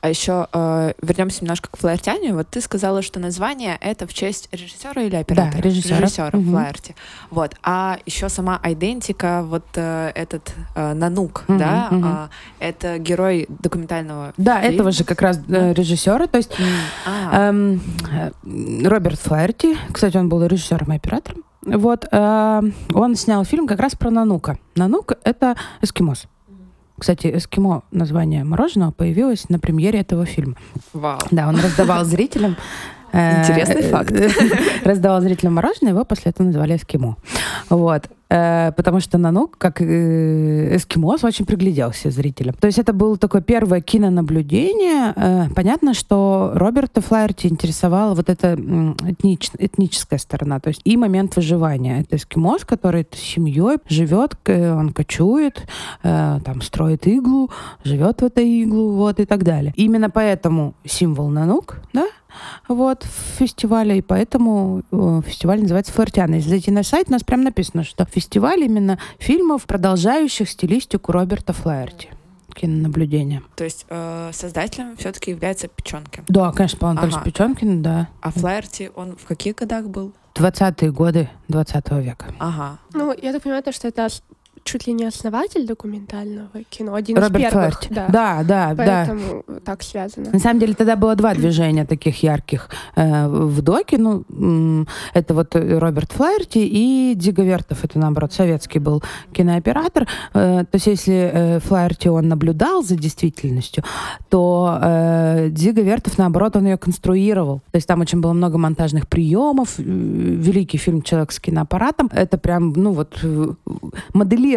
А еще э, вернемся немножко к флаертянию. Вот ты сказала, что название это в честь режиссера или оператора? Да, режиссера. Режиссера угу. флаерти. Вот. А еще сама идентика, вот э, этот э, Нанук, Мгм, да, мгм. а, это герой документального Да, фильма. этого же как раз э, режиссера, то есть а, э, Роберт Флаерти, кстати, он был режиссером и оператором. Вот, э, он снял фильм как раз про Нанука. Нанук — это эскимос. Кстати, эскимо название мороженого появилось на премьере этого фильма. Вау. Да, он раздавал зрителям... э, Интересный факт. Раздавал зрителям мороженое, его после этого называли эскимо. Вот. Э, Потому что Нанук, как э, эскимос, очень пригляделся зрителям. То есть это было такое первое кинонаблюдение. Э, Понятно, что Роберта Флаерти интересовала вот эта этнич- этническая сторона, то есть и момент выживания. Это эскимос, который с семьей живет, он кочует, там строит иглу, живет в этой иглу, вот и так далее. Именно поэтому символ Нанук, да, вот, в фестивале, и поэтому фестиваль называется Флаертиана. Если зайти на сайт, у нас прям написано, что фестиваль именно фильмов, продолжающих стилистику Роберта Флаерти. Кинонаблюдение. То есть э, создателем все-таки является Печенкин. Да, конечно, Павел Анатольевич Ага. Печенкин, да. А Флаерти, он в каких годах был? 20-е годы 20 века. Ага. Ну, я так понимаю, то, что это чуть ли не основатель документального кино, один Роберт из первых. Флаерти. Да. Да, да, да. Поэтому так связано. На самом деле тогда было два движения таких ярких э, в доке. Ну, это вот Роберт Флаерти и Диго Вертов. Это, наоборот, советский был кинооператор. Э, то есть если э, Флаерти он наблюдал за действительностью, то э, Диго Вертов, наоборот, он ее конструировал. То есть там очень было много монтажных приемов. Э, Великий фильм «Человек с киноаппаратом». Это прям, ну вот, э,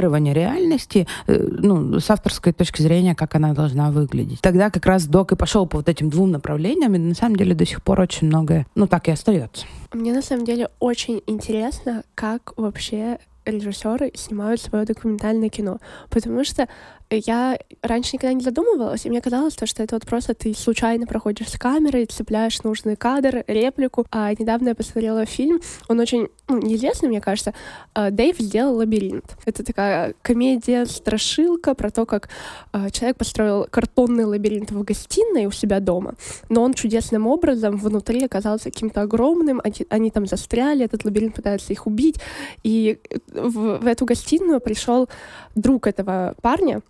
моделирование реальности, э, ну, с авторской точки зрения, как она должна выглядеть. Тогда как раз док и пошел по вот этим двум направлениям, и на самом деле до сих пор очень многое, ну, так и остается. Мне на самом деле очень интересно, как вообще режиссеры снимают свое документальное кино. Потому что я раньше никогда не задумывалась, и мне казалось, то, что это вот просто ты случайно проходишь с камерой, цепляешь нужный кадр, реплику. А недавно я посмотрела фильм, он очень ну, неизвестный, мне кажется. А, Дэйв сделал лабиринт. Это такая комедия-страшилка про то, как а, человек построил картонный лабиринт в гостиной у себя дома, но он чудесным образом внутри оказался каким-то огромным, они, там застряли, этот лабиринт пытается их убить, и в, в эту гостиную пришел друг этого парня,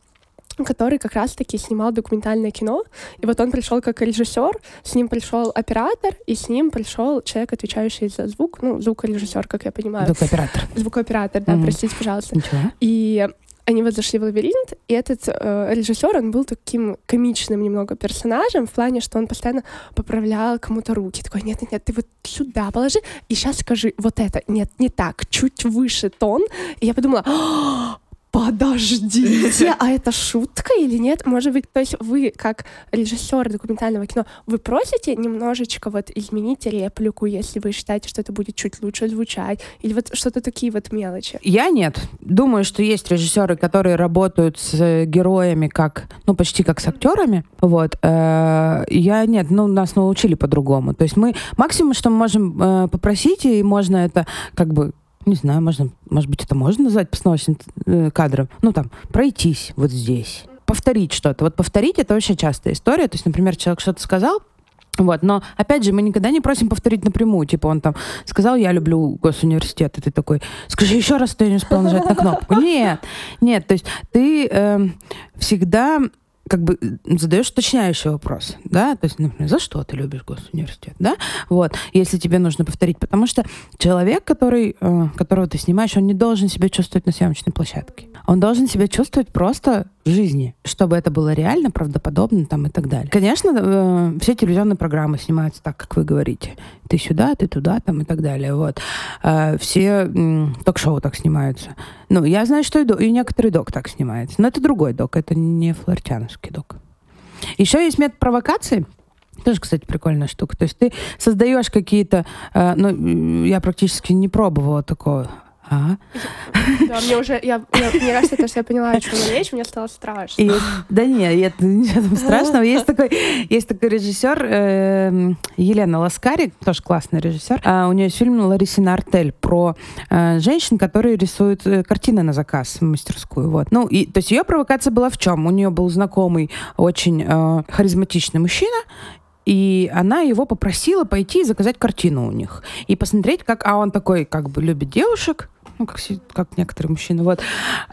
который как раз-таки снимал документальное кино. И вот он пришел как режиссер, с ним пришел оператор, и с ним пришел человек, отвечающий за звук, ну, звукорежиссер, как я понимаю. Звукооператор. Звукооператор, да, Мгм. простите, пожалуйста. Ничего. И они вот зашли в лабиринт, и этот э, режиссер, он был таким комичным немного персонажем в плане, что он постоянно поправлял кому-то руки. Такой, нет, нет, нет, ты вот сюда положи, и сейчас скажи вот это. Нет, не так, чуть выше тон. И я подумала, «А, подождите, а это шутка или нет? Может быть, то есть вы, как режиссер документального кино, вы просите немножечко вот изменить реплику, если вы считаете, что это будет чуть лучше звучать, или вот что-то такие вот мелочи. Я нет. Думаю, что есть режиссеры, которые работают с э, героями как, ну, почти как с актерами. Вот. Э, Я нет, ну, нас научили по-другому. То есть мы максимум, что мы можем э, попросить, и можно это как бы не знаю, можно, может быть, это можно назвать постановочным э, кадром. Ну, там, пройтись вот здесь. повторить что-то. Вот повторить это очень частая история. То есть, например, человек что-то сказал, вот, но опять же, мы никогда не просим повторить напрямую. Типа он там сказал, я люблю госуниверситет, и ты такой, скажи еще раз, я не успел нажать на кнопку. Нет, нет, то есть ты э, всегда как бы задаешь уточняющий вопрос, да, то есть, например, за что ты любишь госуниверситет, да, вот, если тебе нужно повторить, потому что человек, который, э, которого ты снимаешь, он не должен себя чувствовать на съемочной площадке. Он должен себя чувствовать просто в жизни, чтобы это было реально, правдоподобно там и так далее. Конечно, э, все телевизионные программы снимаются так, как вы говорите. Ты сюда, ты туда, там и так далее. Вот. Э, все э, ток-шоу так снимаются. Ну, я знаю, что и, до, и некоторый док так снимается. Но это другой док, это не флортяновский док. Еще есть метод провокации. Тоже, кстати, прикольная штука. То есть ты создаешь какие-то... Э, ну, я практически не пробовала такого Ага. Да, мне уже, я, я, мне кажется, то, что я поняла, о чем речь, мне стало страшно. И, да нет, это ничего там страшного. Есть такой, есть такой режиссер э, Елена Ласкари, тоже классный режиссер. А, у нее есть фильм «Ларисина Артель» про э, женщин, которые рисуют э, картины на заказ в мастерскую. Вот. Ну, и, то есть ее провокация была в чем? У нее был знакомый очень э, харизматичный мужчина, и она его попросила пойти и заказать картину у них. И посмотреть, как... А он такой, как бы, любит девушек, ну, как, как некоторые мужчины, вот,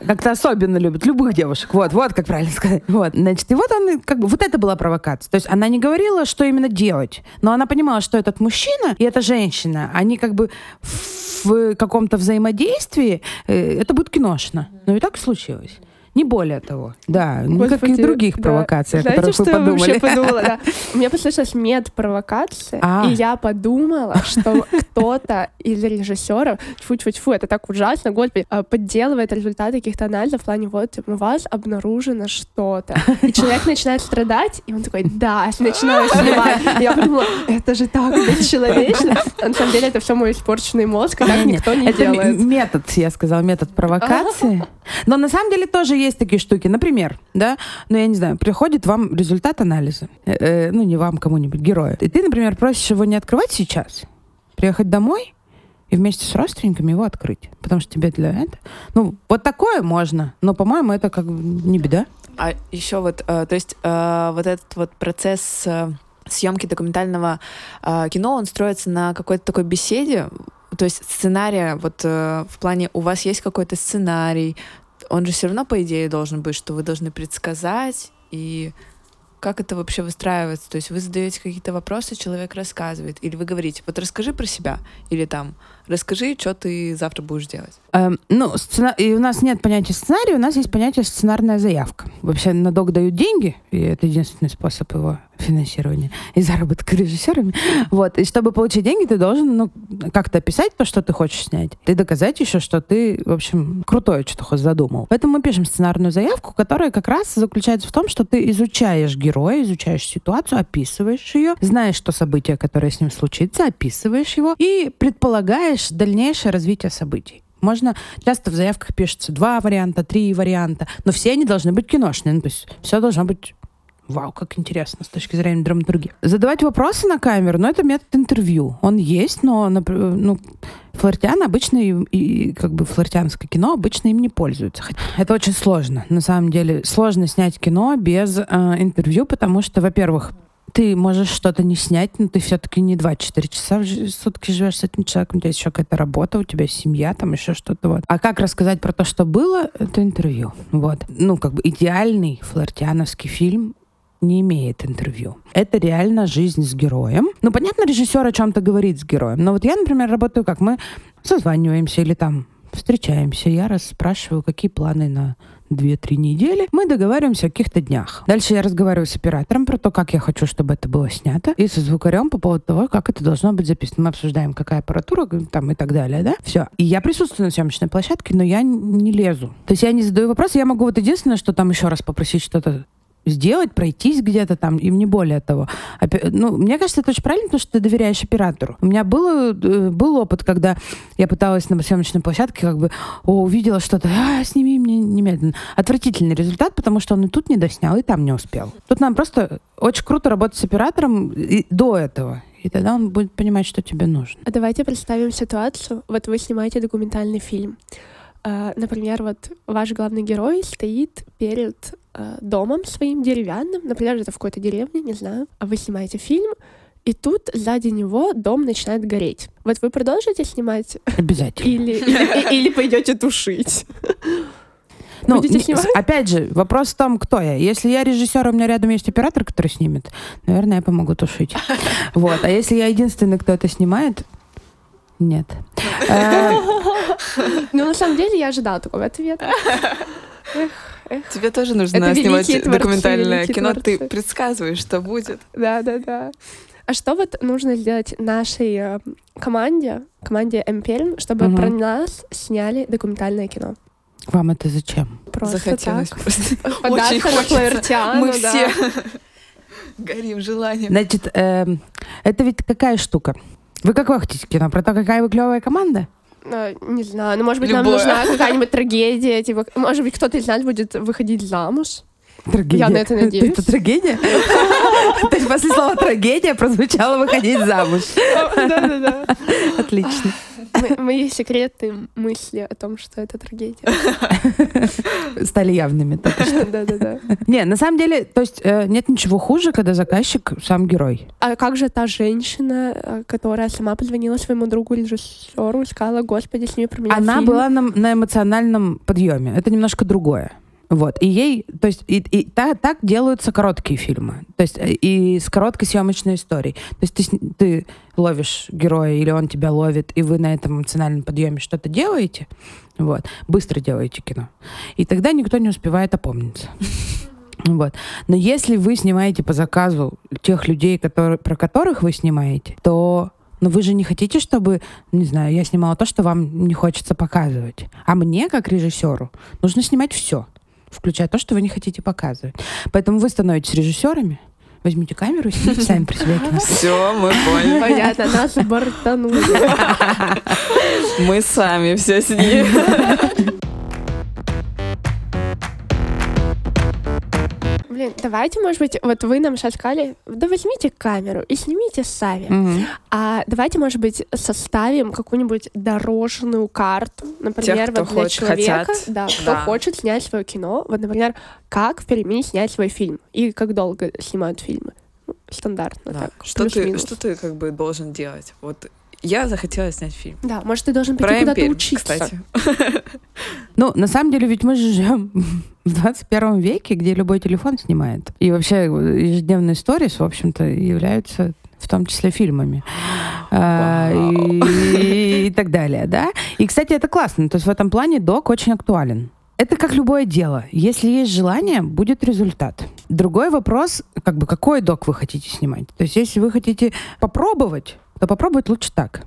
как-то особенно любят любых девушек, вот, вот, как правильно сказать, вот, значит, и вот он, как бы, вот это была провокация, то есть она не говорила, что именно делать, но она понимала, что этот мужчина и эта женщина, они как бы в каком-то взаимодействии, э, это будет киношно, но и так случилось. Не более того. Да, никаких других да. провокаций, о Знаете, которых что вы подумали. Я подумала, да. У меня послышалась мед-провокация, а. и я подумала, что кто-то из режиссеров, тьфу-тьфу-тьфу, это так ужасно, господи, а, подделывает результаты каких-то анализов в плане, вот, у вас обнаружено что-то. И человек начинает страдать, и он такой, да, начинаю снимать. Я подумала, это же так бесчеловечно. А на самом деле это все мой испорченный мозг, и так никто не делает. Метод, я сказала, метод провокации. Но на самом деле тоже есть такие штуки. Например, да, ну я не знаю, приходит вам результат анализа, э, э, ну не вам, кому-нибудь, герою. И ты, например, просишь его не открывать сейчас, приехать домой и вместе с родственниками его открыть. Потому что тебе для этого... Ну, вот такое можно, но, по-моему, это как бы не беда. А еще вот, э, то есть э, вот этот вот процесс э, съемки документального э, кино, он строится на какой-то такой беседе, то есть сценария, вот э, в плане у вас есть какой-то сценарий, он же все равно, по идее, должен быть, что вы должны предсказать и как это вообще выстраивается? То есть вы задаете какие-то вопросы, человек рассказывает, или вы говорите, вот расскажи про себя, или там, расскажи, что ты завтра будешь делать. Эм, ну, сцена... и у нас нет понятия сценария, у нас есть понятие сценарная заявка. Вообще на док дают деньги, и это единственный способ его финансирования и заработка режиссерами. Вот. И чтобы получить деньги, ты должен ну, как-то описать то, что ты хочешь снять. И доказать еще, что ты, в общем, крутое что-то хоть задумал. Поэтому мы пишем сценарную заявку, которая как раз заключается в том, что ты изучаешь героя, изучаешь ситуацию, описываешь ее, знаешь, что событие, которое с ним случится, описываешь его и предполагаешь дальнейшее развитие событий. Можно часто в заявках пишется два варианта, три варианта, но все они должны быть киношные. Ну, то есть все должно быть Вау, как интересно с точки зрения драматургии. Задавать вопросы на камеру, но ну, это метод интервью. Он есть, но ну, флортиан обычно и, и как бы флортианское кино обычно им не пользуются. Это очень сложно. На самом деле сложно снять кино без э, интервью, потому что, во-первых, ты можешь что-то не снять, но ты все-таки не 24 часа в сутки живешь с этим человеком, у тебя еще какая-то работа, у тебя семья, там еще что-то вот. А как рассказать про то, что было, это интервью. Вот. Ну, как бы идеальный флортиановский фильм не имеет интервью. Это реально жизнь с героем. Ну, понятно, режиссер о чем-то говорит с героем. Но вот я, например, работаю как? Мы созваниваемся или там встречаемся. Я расспрашиваю, какие планы на 2-3 недели. Мы договариваемся о каких-то днях. Дальше я разговариваю с оператором про то, как я хочу, чтобы это было снято. И со звукарем по поводу того, как это должно быть записано. Мы обсуждаем, какая аппаратура там и так далее, да? Все. И я присутствую на съемочной площадке, но я не лезу. То есть я не задаю вопросы. Я могу вот единственное, что там еще раз попросить что-то сделать, пройтись где-то там, им не более того. Ну, мне кажется, это очень правильно, потому что ты доверяешь оператору. У меня был, э, был опыт, когда я пыталась на съемочной площадке, как бы, о, увидела что-то, а, сними мне немедленно. Отвратительный результат, потому что он и тут не доснял, и там не успел. Тут нам просто очень круто работать с оператором и до этого. И тогда он будет понимать, что тебе нужно. А давайте представим ситуацию. Вот вы снимаете документальный фильм. Uh, например, вот ваш главный герой стоит перед э, домом своим деревянным, например, это в какой-то деревне, не знаю, а вы снимаете фильм, и тут сзади него дом начинает гореть. Вот вы продолжите снимать Обязательно. или, или, или пойдете тушить? Ну, Будете снимать? опять же, вопрос в том, кто я. Если я режиссер, у меня рядом есть оператор, который снимет, наверное, я помогу тушить. Вот. А если я единственный, кто это снимает, нет. Э, Ну, на самом деле, я ожидала такого ответа. Тебе тоже нужно снимать творцы, документальное кино. Ты творцы. предсказываешь, что будет. Да, да, да. А что вот нужно сделать нашей э, команде, команде Эмпельм, чтобы Мгм. про нас сняли документальное кино? Вам это зачем? Просто Захотелось так. просто. На хочется. Мы да. все горим желанием. Значит, эм, это ведь какая штука? Вы какое хотите кино? Про то, какая вы клевая команда? Э, Не знаю, ну, может быть, нам Любое. нужна какая-нибудь трагедия, типа, может быть, кто-то из нас будет выходить замуж. Трагедия. Я на это надеюсь. Это трагедия? То есть после слова трагедия прозвучало выходить замуж. Да-да-да. Отлично. Мои секретные мысли о том, что это трагедия. Стали явными. только что. Да-да-да. Не, на самом деле, то есть э, нет ничего хуже, когда заказчик сам герой. А как же та женщина, э, которая сама позвонила своему другу режиссеру и сказала, господи, сними про меня Она фильм». была на, на эмоциональном подъеме. Это немножко другое. Вот. И ей, то есть, и, и та- так делаются короткие фильмы. То есть, э, и с короткой съемочной историей. То есть, ты, ты ловишь героя, или он тебя ловит, и вы на этом эмоциональном подъеме что-то делаете, вот, быстро делаете кино. И тогда никто не успевает опомниться. Вот. Но если вы снимаете по заказу тех людей, которые, про которых вы снимаете, то но вы же не хотите, чтобы, не знаю, я снимала то, что вам не хочется показывать. А мне, как режиссеру, нужно снимать все, включая то, что вы не хотите показывать. Поэтому вы становитесь режиссерами, возьмите камеру и снимите сами про себя кино. Все, мы поняли. Понятно, нас бортанули. Мы сами все сидим. Блин, давайте, может быть, вот вы нам сейчас сказали, да возьмите камеру и снимите сами. Мгм. А давайте, может быть, составим какую-нибудь дорожную карту, например, кто вот для хочет, человека, хотят. да, кто Да. хочет снять свое кино. Вот, например, как в Перми снять свой фильм и как долго снимают фильмы. Ну, Стандартно Да. так. Что ты, что ты как бы должен делать? Вот я захотела снять фильм. Да, может, ты должен пойти куда-то учиться. кстати. Ну, на самом деле, ведь мы же живем в 21 веке, где любой телефон снимает. И вообще э, ежедневные сторис, в общем-то, являются в том числе фильмами. А, и, и так далее, да? И, кстати, это классно. То есть в этом плане док очень актуален. Это как любое дело. Если есть желание, будет результат. Другой вопрос, как бы, какой док вы хотите снимать. То есть если вы хотите попробовать, то попробовать лучше так.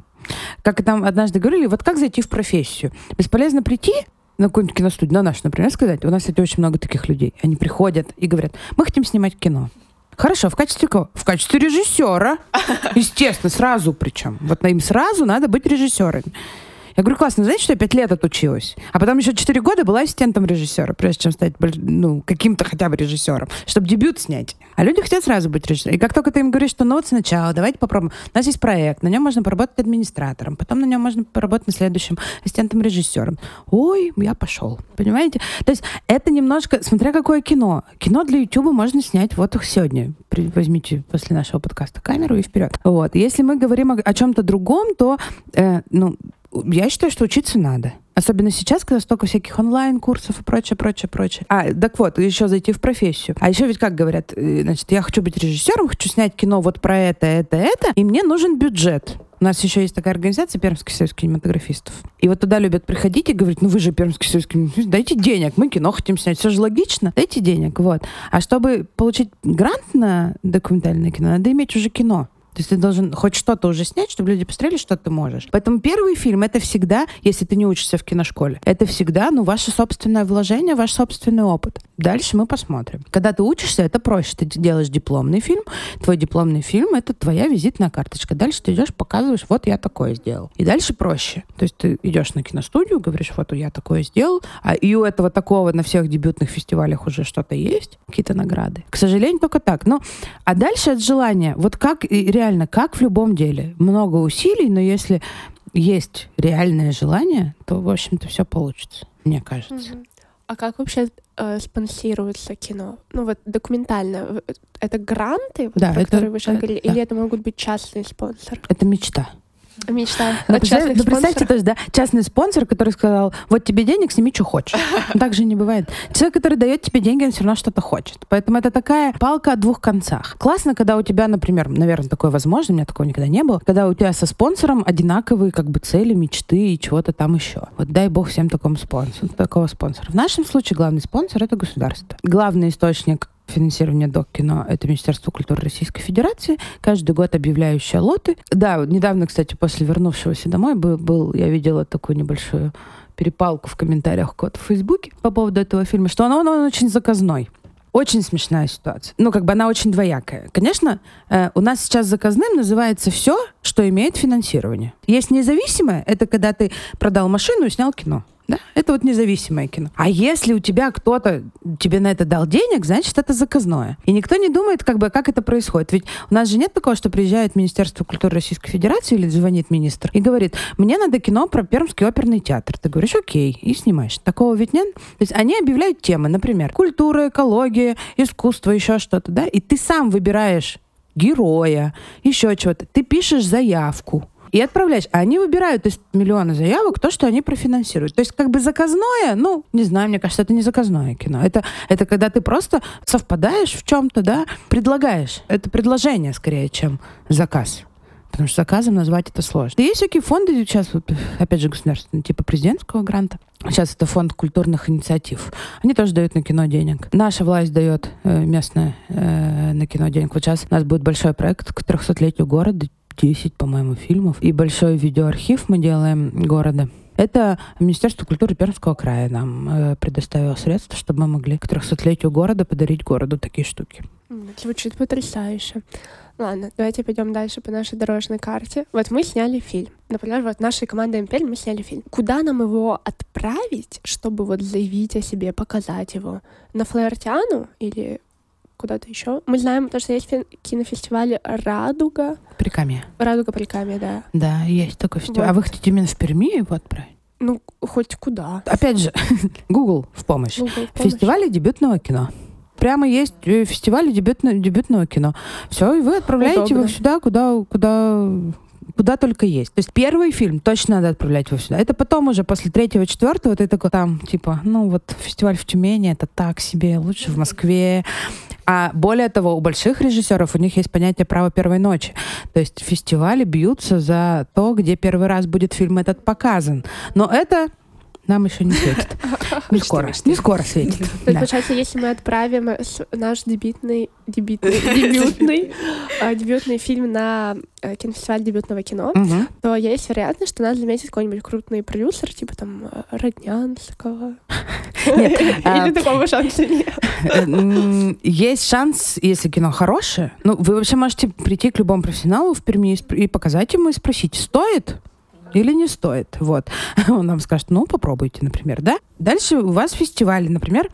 Как там однажды говорили, вот как зайти в профессию? Бесполезно прийти на какую-нибудь киностудию, на нашу, например, сказать, у нас, кстати, очень много таких людей. Они приходят и говорят, мы хотим снимать кино. Хорошо, в качестве кого? В качестве режиссера. Естественно, сразу причем. Вот им сразу надо быть режиссерами. Я говорю, классно, знаете, что я пять лет отучилась? А потом еще четыре года была ассистентом режиссера, прежде чем стать ну, каким-то хотя бы режиссером, чтобы дебют снять. А люди хотят сразу быть режиссером. И как только ты им говоришь, что ну вот сначала, давайте попробуем. У нас есть проект, на нем можно поработать администратором, потом на нем можно поработать на следующем ассистентом режиссером. Ой, я пошел. Понимаете? То есть это немножко, смотря какое кино. Кино для Ютуба можно снять вот их сегодня. Возьмите после нашего подкаста камеру и вперед. Вот. Если мы говорим о, о чем-то другом, то, э, ну, я считаю, что учиться надо. Особенно сейчас, когда столько всяких онлайн-курсов и прочее, прочее, прочее. А, так вот, еще зайти в профессию. А еще ведь как говорят, э, значит, я хочу быть режиссером, хочу снять кино вот про это, это, это, и мне нужен бюджет. У нас еще есть такая организация Пермский союз кинематографистов. И вот туда любят приходить и говорить, ну вы же Пермский союз кинематографистов, дайте денег, мы кино хотим снять. Все же логично, дайте денег, вот. А чтобы получить грант на документальное кино, надо иметь уже кино. То есть ты должен хоть что-то уже снять, чтобы люди посмотрели, что ты можешь. Поэтому первый фильм — это всегда, если ты не учишься в киношколе, это всегда, ну, ваше собственное вложение, ваш собственный опыт. Дальше мы посмотрим. Когда ты учишься, это проще. Ты делаешь дипломный фильм, твой дипломный фильм — это твоя визитная карточка. Дальше ты идешь, показываешь, вот я такое сделал. И дальше проще. То есть ты идешь на киностудию, говоришь, вот я такое сделал, а и у этого такого на всех дебютных фестивалях уже что-то есть, какие-то награды. К сожалению, только так. Ну, а дальше от желания. Вот как и реально, как в любом деле. Много усилий, но если есть реальное желание, то, в общем-то, все получится, мне кажется. Мгм. А как вообще э, спонсируется кино? Ну вот документально. В- Это гранты, Да, про это- которые вы сейчас это- говорили, да. или это могут быть частные спонсоры? Это мечта. Мечта Ну, о частных представь- ну, представьте, спонсорах. то есть, да, частный спонсор, который сказал, вот тебе денег, сними, что хочешь. Так же не бывает. Человек, который дает тебе деньги, он все равно что-то хочет. Поэтому это такая палка о двух концах. Классно, когда у тебя, например, наверное, такое возможно, у меня такого никогда не было, когда у тебя со спонсором одинаковые как бы цели, мечты и чего-то там еще. Вот дай бог всем такому спонсору, такого спонсора. В нашем случае главный спонсор — это государство. Главный источник финансирования док-кино — это Министерство культуры Российской Федерации, каждый год объявляющее лоты. Да, недавно, кстати, после вернувшегося домой был, был я видела такую небольшую перепалку в комментариях кого-то в Фейсбуке по поводу этого фильма, что он, он, он очень заказной. Очень смешная ситуация. Ну, как бы она очень двоякая. Конечно, э, у нас сейчас заказным называется все, что имеет финансирование. Есть независимое, это когда ты продал машину и снял кино. Да? Это вот независимое кино. А если у тебя кто-то тебе на это дал денег, значит, это заказное. И никто не думает, как бы, как это происходит. Ведь у нас же нет такого, что приезжает Министерство культуры Российской Федерации или звонит министр и говорит, мне надо кино про Пермский оперный театр. Ты говоришь, окей, и снимаешь. Такого ведь нет. То есть они объявляют темы, например, культура, экология, искусство, еще что-то, да, и ты сам выбираешь героя, еще чего-то. Ты пишешь заявку и отправляешь. А они выбирают из миллиона заявок то, что они профинансируют. То есть как бы заказное, ну, не знаю, мне кажется, это не заказное кино. Это, это когда ты просто совпадаешь в чем-то, да, предлагаешь. Это предложение скорее, чем заказ. Потому что заказом назвать это сложно. И есть всякие фонды сейчас, вот, опять же, государственные, типа президентского гранта. Сейчас это фонд культурных инициатив. Они тоже дают на кино денег. Наша власть дает э, местная э, на кино денег. Вот сейчас у нас будет большой проект к 300-летию города, 10, по-моему, фильмов. И большой видеоархив мы делаем города. Это Министерство культуры Пермского края нам э, предоставило средства, чтобы мы могли к 300-летию города подарить городу такие штуки. Звучит потрясающе. Ладно, давайте пойдем дальше по нашей дорожной карте. Вот мы сняли фильм. Например, вот нашей командой Империя мы сняли фильм. Куда нам его отправить, чтобы вот заявить о себе, показать его? На Флаертиану или куда-то еще? Мы знаем, то, что есть кинофестиваль «Радуга». Прикамье. «Радуга Прикамья», да. Да, есть такой фестиваль. А Вот. вы хотите именно в Перми его отправить? Ну, хоть куда. Опять же, Google в помощь. Google в помощь. Фестивали дебютного кино. Прямо есть э, фестивали дебютно- дебютного кино. Все, и вы отправляете его Удобно. сюда, куда, куда, куда только есть. То есть первый фильм точно надо отправлять его сюда. Это потом уже после третьего, четвертого ты такой там, типа, ну вот фестиваль в Тюмени, это так себе, лучше в Москве. А более того, у больших режиссеров у них есть понятие права первой ночи. То есть фестивали бьются за то, где первый раз будет фильм этот показан. Но это нам еще не светит. Не скоро. Не скоро светит. Получается, если мы отправим наш дебютный, дебютный, дебютный, э, дебютный фильм на э, кинофестиваль дебютного кино, то есть вероятность, что нас заметит какой-нибудь крупный продюсер, типа там э, Роднянского. Нет, а, Или такого шанса нет. Есть шанс, если кино хорошее. Ну, вы вообще можете прийти к любому профессионалу в Перми и показать ему и спросить, стоит или не стоит. Вот. Он нам скажет, ну, попробуйте, например, да? Дальше у вас фестивали, например,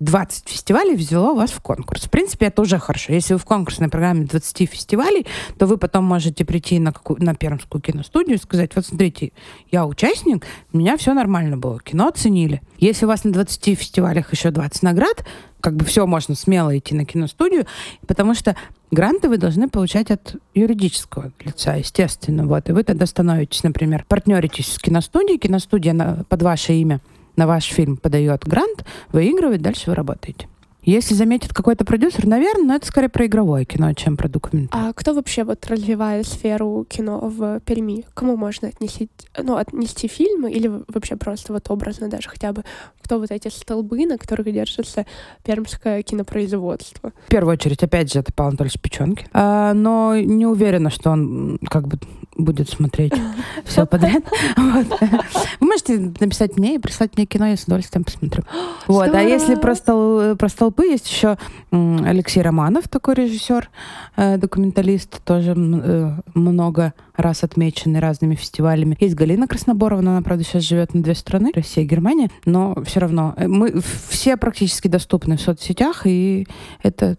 20 фестивалей взяло вас в конкурс. В принципе, это уже хорошо. Если вы в конкурсной программе 20 фестивалей, то вы потом можете прийти на, какую, на Пермскую киностудию и сказать, вот смотрите, я участник, у меня все нормально было, кино оценили. Если у вас на 20 фестивалях еще 20 наград, как бы все можно смело идти на киностудию, потому что гранты вы должны получать от юридического лица, естественно. Вот. И вы тогда становитесь, например, партнеритесь с киностудией, киностудия на- под ваше имя на ваш фильм подает грант, выигрывает, дальше вы работаете. Если заметит какой-то продюсер, наверное, но это скорее про игровое кино, чем про документальное. А кто вообще вот развивает сферу кино в Перми? Кому можно отнести, ну, отнести фильмы или вообще просто вот образно даже хотя бы кто вот эти столбы, на которых держится пермское кинопроизводство? В первую очередь, опять же, это Павел Анатольевич Печенки. А, но не уверена, что он как бы будет смотреть все подряд. Вы можете написать мне и прислать мне кино, я с удовольствием посмотрю. Вот. А если Здорово! про, столпы, есть еще Алексей Романов, такой режиссер, э, документалист, тоже э, много раз отмеченный разными фестивалями. Есть Галина Красноборова, но она, правда, сейчас живет на две страны, Россия и Германия, но все равно э, мы все практически доступны в соцсетях, и это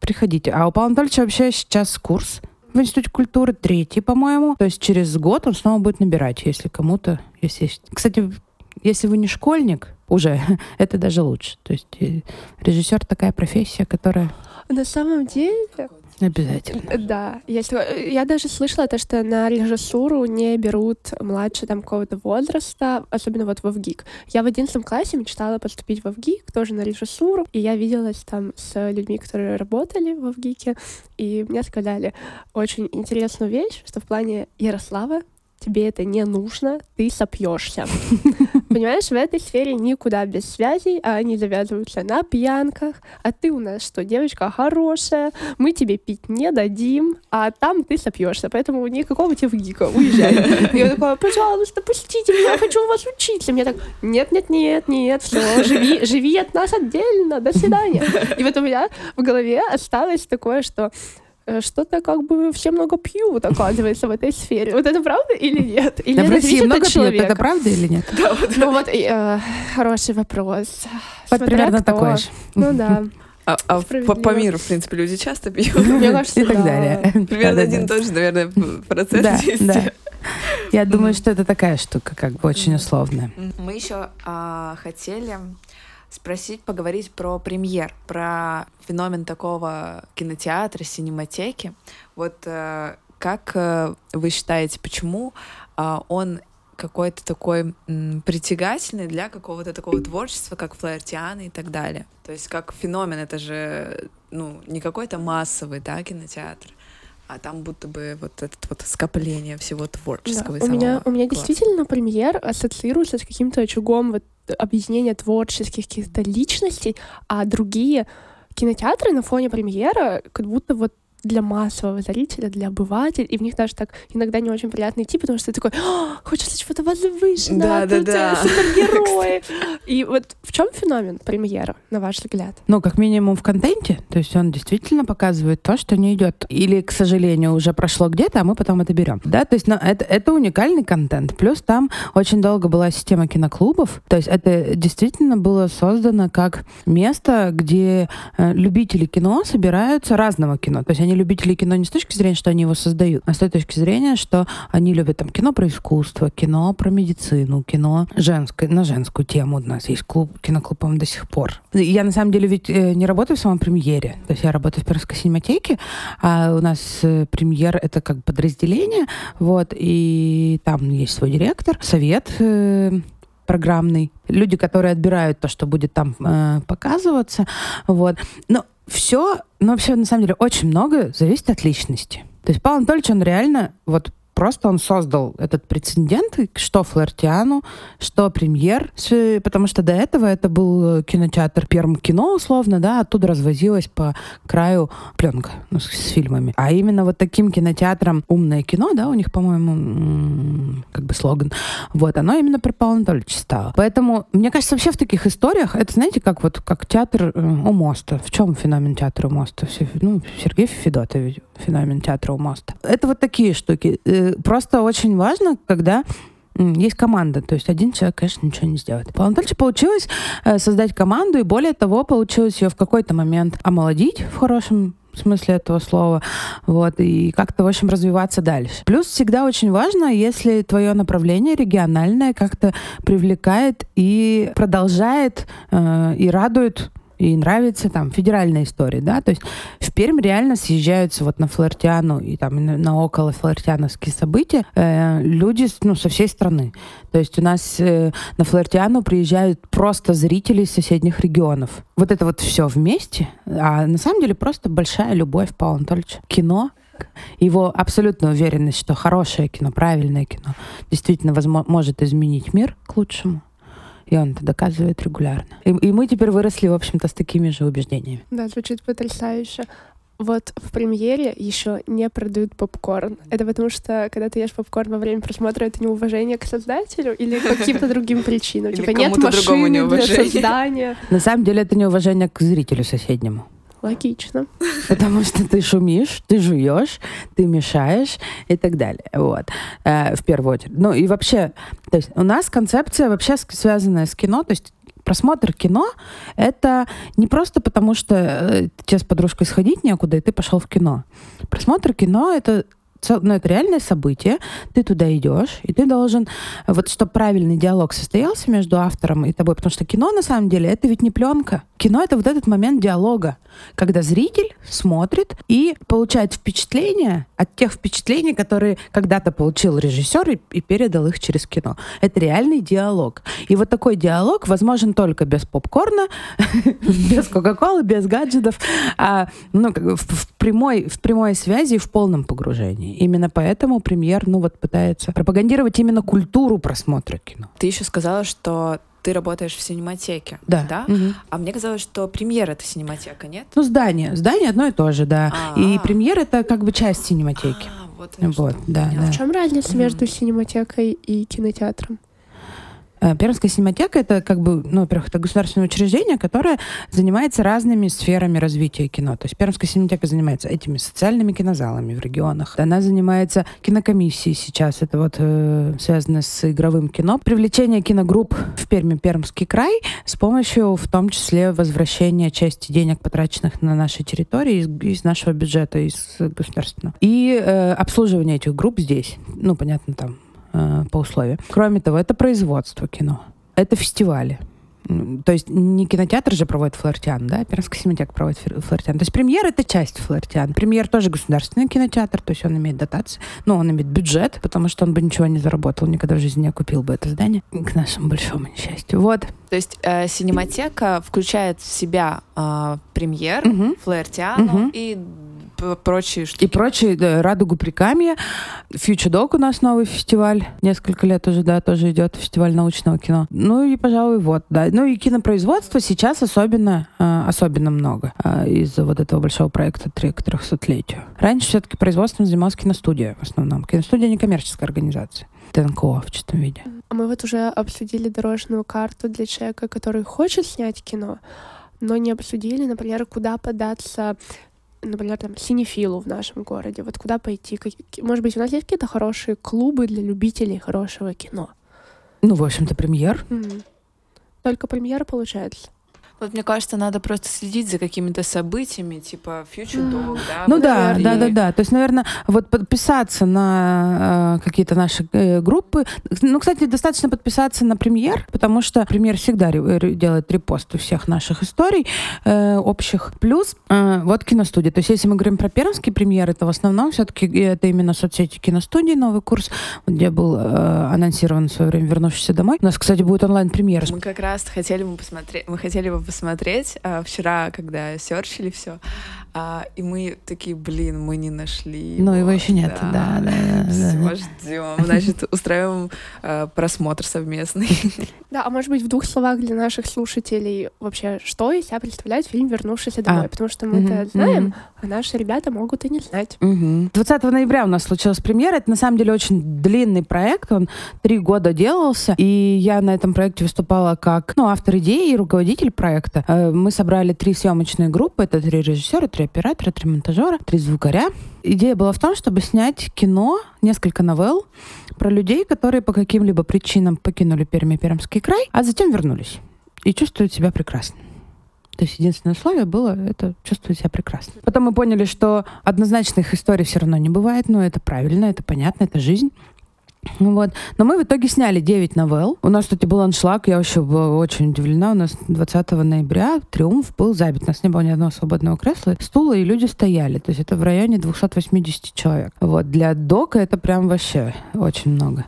приходите. А у Павла Анатольевича вообще сейчас курс в Институте культуры третий, по-моему. То есть через год он снова будет набирать, если кому-то, если есть. Кстати, если вы не школьник, уже это даже лучше. То есть э, режиссер такая профессия, которая На самом деле, обязательно. да, если я даже слышала то, что на режиссуру не берут младше там какого-то возраста, особенно вот в ВГИК. Я в одиннадцатом классе мечтала поступить в ВГИК, тоже на режиссуру, и я виделась там с людьми, которые работали в ВГИКе, и мне сказали очень интересную вещь, что в плане Ярослава тебе это не нужно, ты сопьешься. Понимаешь, в этой сфере никуда без связей, а они завязываются на пьянках. А ты у нас что, девочка хорошая, мы тебе пить не дадим, а там ты сопьешься. Поэтому никакого тебе в ГИКа, уезжай. Я такая, пожалуйста, пустите меня, я хочу у вас учиться. Мне так, нет, нет, нет, нет, все, живи, живи от нас отдельно, до свидания. И вот у меня в голове осталось такое, что что-то как бы все много пьют, оказывается, в этой сфере. Вот это правда или нет? Или Да, в это России много пьют, человека? это правда или нет? Ну вот, э, хороший вопрос. Вот Смотря примерно кто. такое же. Ну да. А, а по, миру, в принципе, люди часто пьют. Мне кажется, И так да. далее. Примерно Да-да-да. один и тот же, наверное, процесс Да, есть. да. Я думаю, что это такая штука, как бы очень условная. Мы еще а, хотели спросить, поговорить про премьер, про феномен такого кинотеатра, синематеки. Вот э, как э, вы считаете, почему а, он какой-то такой притягательный для какого-то такого творчества, как флаертианы и так далее. То есть как феномен, это же ну, не какой-то массовый да, кинотеатр, а там будто бы вот это вот скопление всего Да, творческого. и У меня, у меня действительно премьер ассоциируется с каким-то очагом вот объединения творческих каких-то личностей, а другие кинотеатры на фоне премьера как будто вот для массового зрителя, для обывателя, и в них даже так иногда не очень приятно идти, потому что ты такой, «А, хочется чего-то возвышенного, тут, э, Да-да-да. супергерои. И вот в чем феномен премьера, на ваш взгляд? Ну, как минимум в контенте, то есть он действительно показывает то, что не идет. Или, к сожалению, уже прошло где-то, а мы потом это берем. Да, то есть ну, это, это уникальный контент. Плюс там очень долго была система киноклубов. То есть это действительно было создано как место, где э, любители кино собираются разного кино. То есть они любители кино не с точки зрения, что они его создают, а с той точки зрения, что они любят там кино про искусство, кино про медицину, кино женское, на женскую тему. У нас есть клуб, киноклуб, до сих пор. Я на самом деле ведь э, не работаю в самом премьере. То есть я работаю в Пермской синематеке, а у нас э, премьер — это как подразделение, вот, и там есть свой директор, совет э, программный, люди, которые отбирают то, что будет там э, показываться, вот. Но все, ну вообще на самом деле очень много зависит от личности. То есть Павел Анатольевич, он реально вот просто он создал этот прецедент, что Флертиану, что премьер, потому что до этого это был э, кинотеатр Перм кино, условно, да, оттуда развозилась по краю пленка ну, с, с фильмами. А именно вот таким кинотеатром умное кино, да, у них, по-моему, как бы слоган, вот, оно именно при Павле Анатольевиче стало. Поэтому, мне кажется, вообще в таких историях, это, знаете, как вот, как театр э, у моста. В чем феномен театра у моста? Все, ну, Сергей Федотович, феномен театра у моста. Это вот такие штуки. Э, Просто очень важно, когда есть команда, то есть один человек, конечно, ничего не сделает. Павлу Анатольевичу получилось э, создать команду, и более того, получилось ее в какой-то момент омолодить в хорошем смысле этого слова, вот, и как-то, в общем, развиваться дальше. Плюс всегда очень важно, если твое направление региональное как-то привлекает и продолжает э, и радует и нравится там федеральная история, да, то есть в Пермь реально съезжаются вот на Флортиану и там на, около флортиановские события э, люди ну, со всей страны. То есть у нас э, на Флортиану приезжают просто зрители из соседних регионов. Вот это вот все вместе, а на самом деле просто большая любовь Павла Анатольевича. Кино, его абсолютная уверенность, что хорошее кино, правильное кино действительно возмо- может изменить мир к лучшему. И он это доказывает регулярно. И, и мы теперь выросли, в общем-то, с такими же убеждениями. Да, звучит потрясающе. Вот в премьере еще не продают попкорн. Это потому что, когда ты ешь попкорн во время просмотра, это неуважение к создателю или по каким-то другим причинам? Или Типа нет машины для создания. На самом деле это неуважение к зрителю соседнему. Логично. Потому что ты шумишь, ты жуешь, ты мешаешь и так далее. Вот. Э, в первую очередь. Ну и вообще, то есть у нас концепция вообще связанная с кино, то есть просмотр кино — это не просто потому, что э, тебе с подружкой сходить некуда, и ты пошел в кино. Просмотр кино — это ну, это реальное событие, ты туда идешь, и ты должен, вот чтобы правильный диалог состоялся между автором и тобой, потому что кино, на самом деле, это ведь не пленка. Кино — это вот этот момент диалога, когда зритель смотрит и получает впечатление от тех впечатлений, которые когда-то получил режиссер и, и передал их через кино. Это реальный диалог. И вот такой диалог возможен только без попкорна, без кока-колы, без гаджетов, а ну, бы в, прямой, в прямой связи и в полном погружении. Именно поэтому премьер, ну вот, пытается пропагандировать именно культуру просмотра кино. Ты еще сказала, что ты работаешь в синематеке. Да. да? Угу. А мне казалось, что премьер это синематека, нет? Ну, здание. Здание одно и то же, да. А-а-а. И премьер это как бы часть синематеки. А, вот, Вот, да, да. В чем разница между синематекой и кинотеатром? Э, Пермская синематека это как бы, ну, во-первых, это государственное учреждение, которое занимается разными сферами развития кино. То есть Пермская синематека занимается этими социальными кинозалами в регионах. Она занимается кинокомиссией сейчас. Это вот э, связано с игровым кино. Привлечение киногрупп в Перми, Пермский край с помощью, в том числе, возвращения части денег, потраченных на нашей территории из, из нашего бюджета, из государственного. И э, обслуживание этих групп здесь. Ну, понятно, там э, по условиям. Кроме того, это производство кино, это фестивали. То есть не кинотеатр же проводит флортиан, да, Пермский синематек проводит флортиан. То есть премьер — это часть флортиан. Премьер тоже государственный кинотеатр, то есть он имеет дотации, но он имеет бюджет, потому что он бы ничего не заработал, никогда в жизни не окупил бы это здание, к нашему большому несчастью. Вот. То есть э, синематека включает в себя э, премьер, Мгм. флэртиану Мгм. и прочие штуки. И прочие, да, Радугу Прикамья. Фьючер Док у нас новый фестиваль. Несколько лет уже, да, тоже идет фестиваль научного кино. Ну и, пожалуй, вот, да. Ну и кинопроизводство сейчас особенно, а, особенно много а, из-за вот этого большого проекта «Три- к 300-летию. Раньше все-таки производством занималась киностудия в основном. Киностудия не коммерческая организация. ТНКО в чистом виде. А Мы вот уже обсудили дорожную карту для человека, который хочет снять кино, но не обсудили, например, куда податься например, там, синефилу в нашем городе. Вот куда пойти? Какие- Может быть, у нас есть какие-то хорошие клубы для любителей хорошего кино? Ну, в общем-то, премьер. М. Только премьера получается. Вот мне кажется, надо просто следить за какими-то событиями, типа Future. Dog, да? Ну да, да, да, да. То есть, наверное, вот подписаться на э, какие-то наши э, группы. Ну, кстати, достаточно подписаться на премьер, потому что премьер всегда делает репосты всех наших историй э, общих. Плюс э, вот киностудия. То есть, если мы говорим про пермские премьеры, то в основном все-таки это именно соцсети киностудии, новый курс, где был э, анонсирован в свое время вернувшийся домой. У нас, кстати, будет онлайн-премьера. Мы как раз хотели бы посмотреть, мы хотели бы посмотреть а, вчера, когда серчили все, и мы такие, блин, мы не нашли. Но его еще нет, да, да, да, да. Всего ждем. Значит, устраиваем а, просмотр совместный. Да, а может быть, в двух словах для наших слушателей вообще, что из себя представляет фильм «Вернувшийся домой»? А. Потому что мы это Мгм, знаем, мгм. а наши ребята могут и не знать. Мгм. 20 ноября у нас случилась премьера. Это на самом деле очень длинный проект. Он три года делался. И я на этом проекте выступала как ну, автор идеи и руководитель проекта. Э, Мы собрали три съемочные группы. Это три режиссера, три оператора, три монтажера, три звукаря. Идея была в том, чтобы снять кино, несколько новелл про людей, которые по каким-либо причинам покинули Пермь и Пермский край, а затем вернулись и чувствуют себя прекрасно. То есть единственное условие было это чувствовать себя прекрасно. Потом мы поняли, что однозначных историй все равно не бывает, но это правильно, это понятно, это жизнь. Ну Вот. Но мы в итоге сняли 9 новелл. У нас, кстати, был аншлаг, я вообще была очень удивлена. У нас 20 ноября триумф был забит. У нас не было ни одного свободного кресла, стула, и люди стояли. То есть это в районе 280 человек. Вот. Для дока это прям вообще очень много.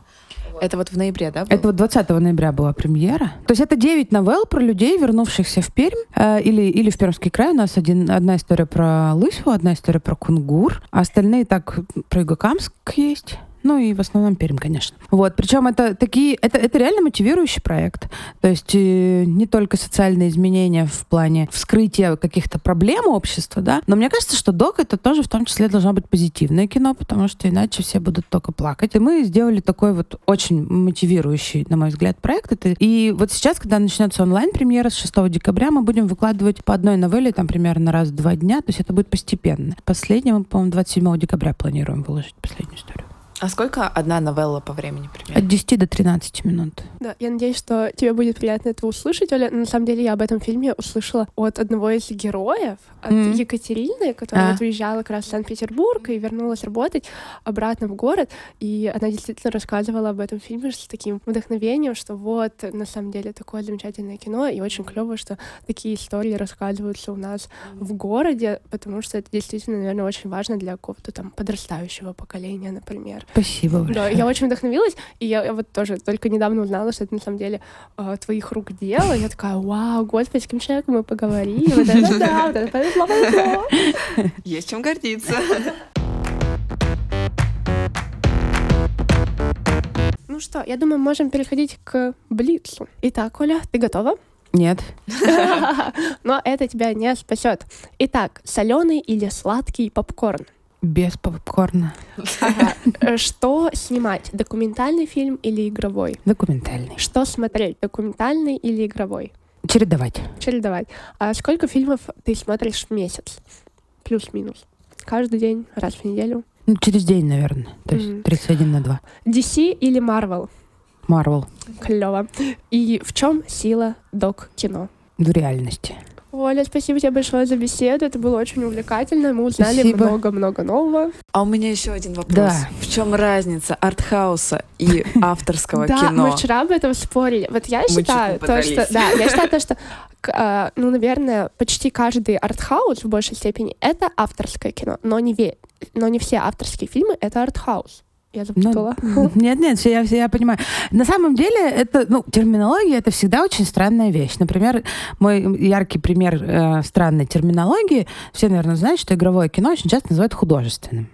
Это вот в ноябре, да? Это вот 20 ноября была премьера. То есть это 9 новелл про людей, вернувшихся в Пермь э, или, или в Пермский край. У нас один, одна история про Лысьву, одна история про Кунгур, а остальные так про Югокамск есть. Ну и в основном Пермь, конечно. Вот, причем это такие, это, это реально мотивирующий проект. То есть э, не только социальные изменения в плане вскрытия каких-то проблем общества, да, но мне кажется, что док это тоже в том числе должно быть позитивное кино, потому что иначе все будут только плакать. И мы сделали такой вот очень мотивирующий, на мой взгляд, проект. Это, и вот сейчас, когда начнется онлайн-премьера с 6 декабря, мы будем выкладывать по одной новелле, там примерно раз в два дня, то есть это будет постепенно. Последнего, по-моему, 27 декабря планируем выложить последнюю историю. А сколько одна новелла по времени примерно? От 10 до 13 минут. Да, я надеюсь, что тебе будет приятно это услышать, Оля. На самом деле я об этом фильме услышала от одного из героев, от Мгм. Екатерины, которая А. вот уезжала как раз в Санкт-Петербург и вернулась работать обратно в город. И она действительно рассказывала об этом фильме с таким вдохновением, что вот, на самом деле, такое замечательное кино, и очень клево, что такие истории рассказываются у нас в городе, потому что это действительно, наверное, очень важно для какого-то там подрастающего поколения, например. Спасибо Да, большое. я очень вдохновилась, и я, я вот тоже только недавно узнала, что это на самом деле э, твоих рук дело. Я такая, вау, господи, с каким человеком мы поговорили, вот это да, вот это повезло, повезло. Есть чем гордиться. Ну что, я думаю, можем переходить к Блицу. Итак, Оля, ты готова? Нет. Но это тебя не спасет. Итак, соленый или сладкий попкорн? Без попкорна. Ага. Что снимать? Документальный фильм или игровой? Документальный. Что смотреть? Документальный или игровой? Чередовать. чередовать. А сколько фильмов ты смотришь в месяц? Плюс-минус. Каждый день, раз в неделю. Ну, через день, наверное. То есть Мгм. 31 на 2. DC или Marvel? Марвел. Клево. И в чем сила док-кино? В реальности. Оля, спасибо тебе большое за беседу. Это было очень увлекательно. Мы узнали много-много нового. А у меня еще один вопрос. Да. В чем разница артхауса и авторского да, кино? мы вчера об этом спорили. Вот я считаю, то, что, да, я считаю то, что, а, ну, наверное, почти каждый артхаус в большей степени это авторское кино, но не, ве- но не все авторские фильмы это артхаус. Я запутала. Нет, нет, всё, я, я понимаю. На самом деле, это, ну, терминология это всегда очень странная вещь. Например, мой яркий пример э, странной терминологии, все, наверное, знают, что игровое кино очень часто называют художественным.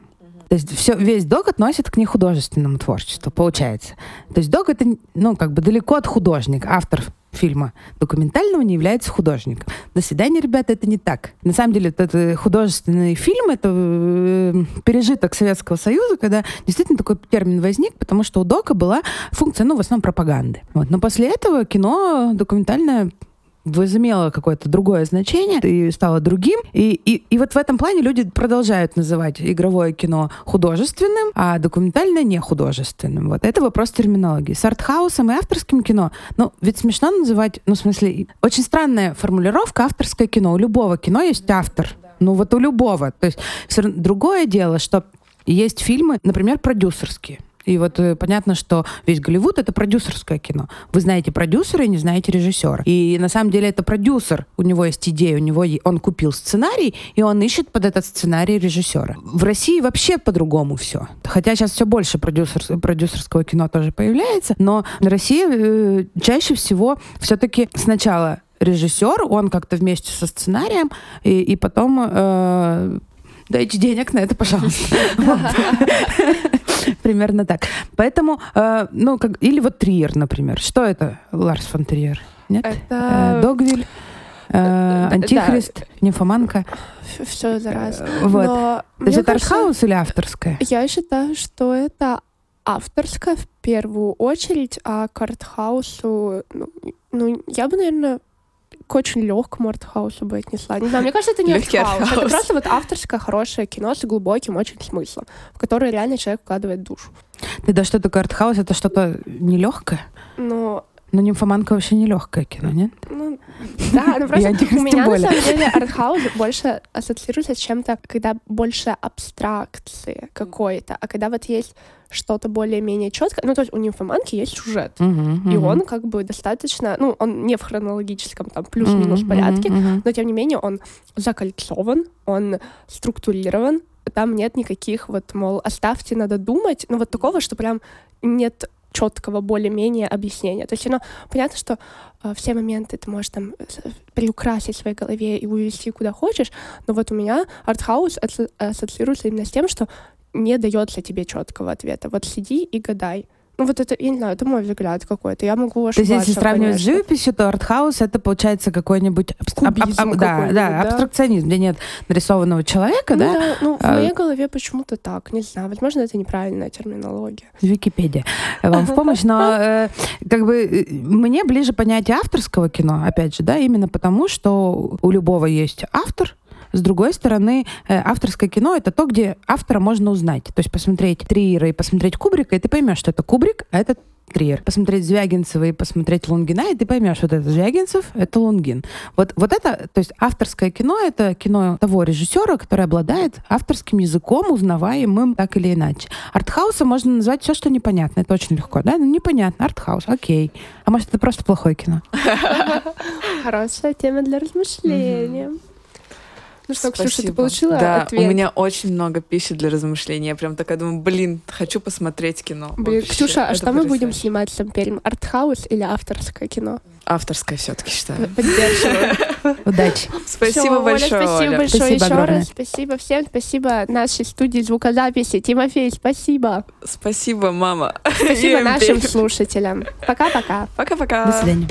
То есть все, весь док относит к нехудожественному творчеству, получается. То есть док это, ну, как бы далеко от художника. Автор фильма документального не является художником. До свидания, ребята, это не так. На самом деле, вот это художественный фильм, это э, пережиток Советского Союза, когда действительно такой термин возник, потому что у дока была функция, ну, в основном пропаганды. Вот. Но после этого кино документальное возымело какое-то другое значение и стало другим. И, и, и вот в этом плане люди продолжают называть игровое кино художественным, а документальное не художественным. Вот это вопрос терминологии. С артхаусом и авторским кино, ну, ведь смешно называть, ну, в смысле, очень странная формулировка авторское кино. У любого кино есть автор. Ну, вот у любого. То есть равно- другое дело, что есть фильмы, например, продюсерские. И вот э, понятно, что весь Голливуд — это продюсерское кино. Вы знаете продюсера и не знаете режиссера. И на самом деле это продюсер. У него есть идея, у него он купил сценарий, и он ищет под этот сценарий режиссера. В России вообще по-другому все. Хотя сейчас все больше продюсер, продюсерского кино тоже появляется, но в России э, чаще всего все-таки сначала режиссер, он как-то вместе со сценарием, и, и потом э, дайте денег на это, пожалуйста. Примерно так. Поэтому, э, ну, как, или вот Триер, например. Что это, Ларс фон Триер? Нет? Э, Это Догвиль, э, да. Антихрист, Нимфоманка. все за раз. Э, Вот. Но То есть это артхаус или авторское? Я считаю, что это авторское в первую очередь, а к артхаусу, ну, ну, я бы, наверное, к очень легкому артхаусу бы отнесла. Не знаю, мне кажется, это не Легкий артхаус. Это артхаус. просто вот авторское хорошее кино с глубоким очень смыслом, в которое реально человек вкладывает душу. Тогда что такое артхаус? Это что-то нелегкое? Но Но нимфоманка вообще нелегкое кино, нет? Ну, да, ну просто у меня на самом деле артхаус больше ассоциируется с чем-то, когда больше абстракции какой-то, а когда вот есть что-то более-менее четкое, ну то есть у нимфоманки есть сюжет, и он как бы достаточно, ну он не в хронологическом там плюс-минус порядке, но тем не менее он закольцован, он структурирован, там нет никаких вот, мол, оставьте, надо думать, ну вот такого, что прям нет четкого более-менее объяснения. То есть, оно понятно, что э, все моменты ты можешь там с- приукрасить в своей голове и увести куда хочешь, но вот у меня артхаус ассоциируется именно с тем, что не дается тебе четкого ответа. Вот сиди и гадай. Ну вот это, я не знаю, это мой взгляд какой-то. Я могу То есть, ошибаться, если сравнивать с конечно. живописью, то артхаус это получается какой-нибудь аб- аб- аб- да, да, да? абстракционизм, где нет нарисованного человека, Ну да, да, ну в А- моей голове почему-то так, не знаю. Возможно, это неправильная терминология. Википедия вам в помощь, но э, как бы э, мне ближе понятие авторского кино, опять же, да, именно потому, что у любого есть автор, С другой стороны, э, авторское кино — это то, где автора можно узнать. То есть посмотреть Триера и посмотреть Кубрика, и ты поймешь, что это Кубрик, а это Триер. Посмотреть Звягинцева и посмотреть Лунгина, и ты поймешь, вот это Звягинцев, это Лунгин. Вот, вот это, то есть авторское кино, это кино того режиссера, который обладает авторским языком, узнаваемым так или иначе. Артхауса можно назвать все, что непонятно. Это очень легко, да? Ну, непонятно. Артхаус, окей. А может, это просто плохое кино? Хорошая тема для размышления. Ну что, Ксюша, ты Спасибо. получила да, ответ? у меня очень много пищи для размышления. Я прям такая думаю, блин, хочу посмотреть кино. Блин, Вообще, Ксюша, а это что мы будем снимать с Амперем? Артхаус или авторское кино? Авторское все-таки считаю. Поддерживаю. Удачи. Спасибо большое, спасибо большое Спасибо еще раз. Спасибо всем. Спасибо нашей студии звукозаписи. Тимофей, спасибо. Спасибо, мама. Спасибо нашим слушателям. Пока-пока. Пока-пока. До свидания.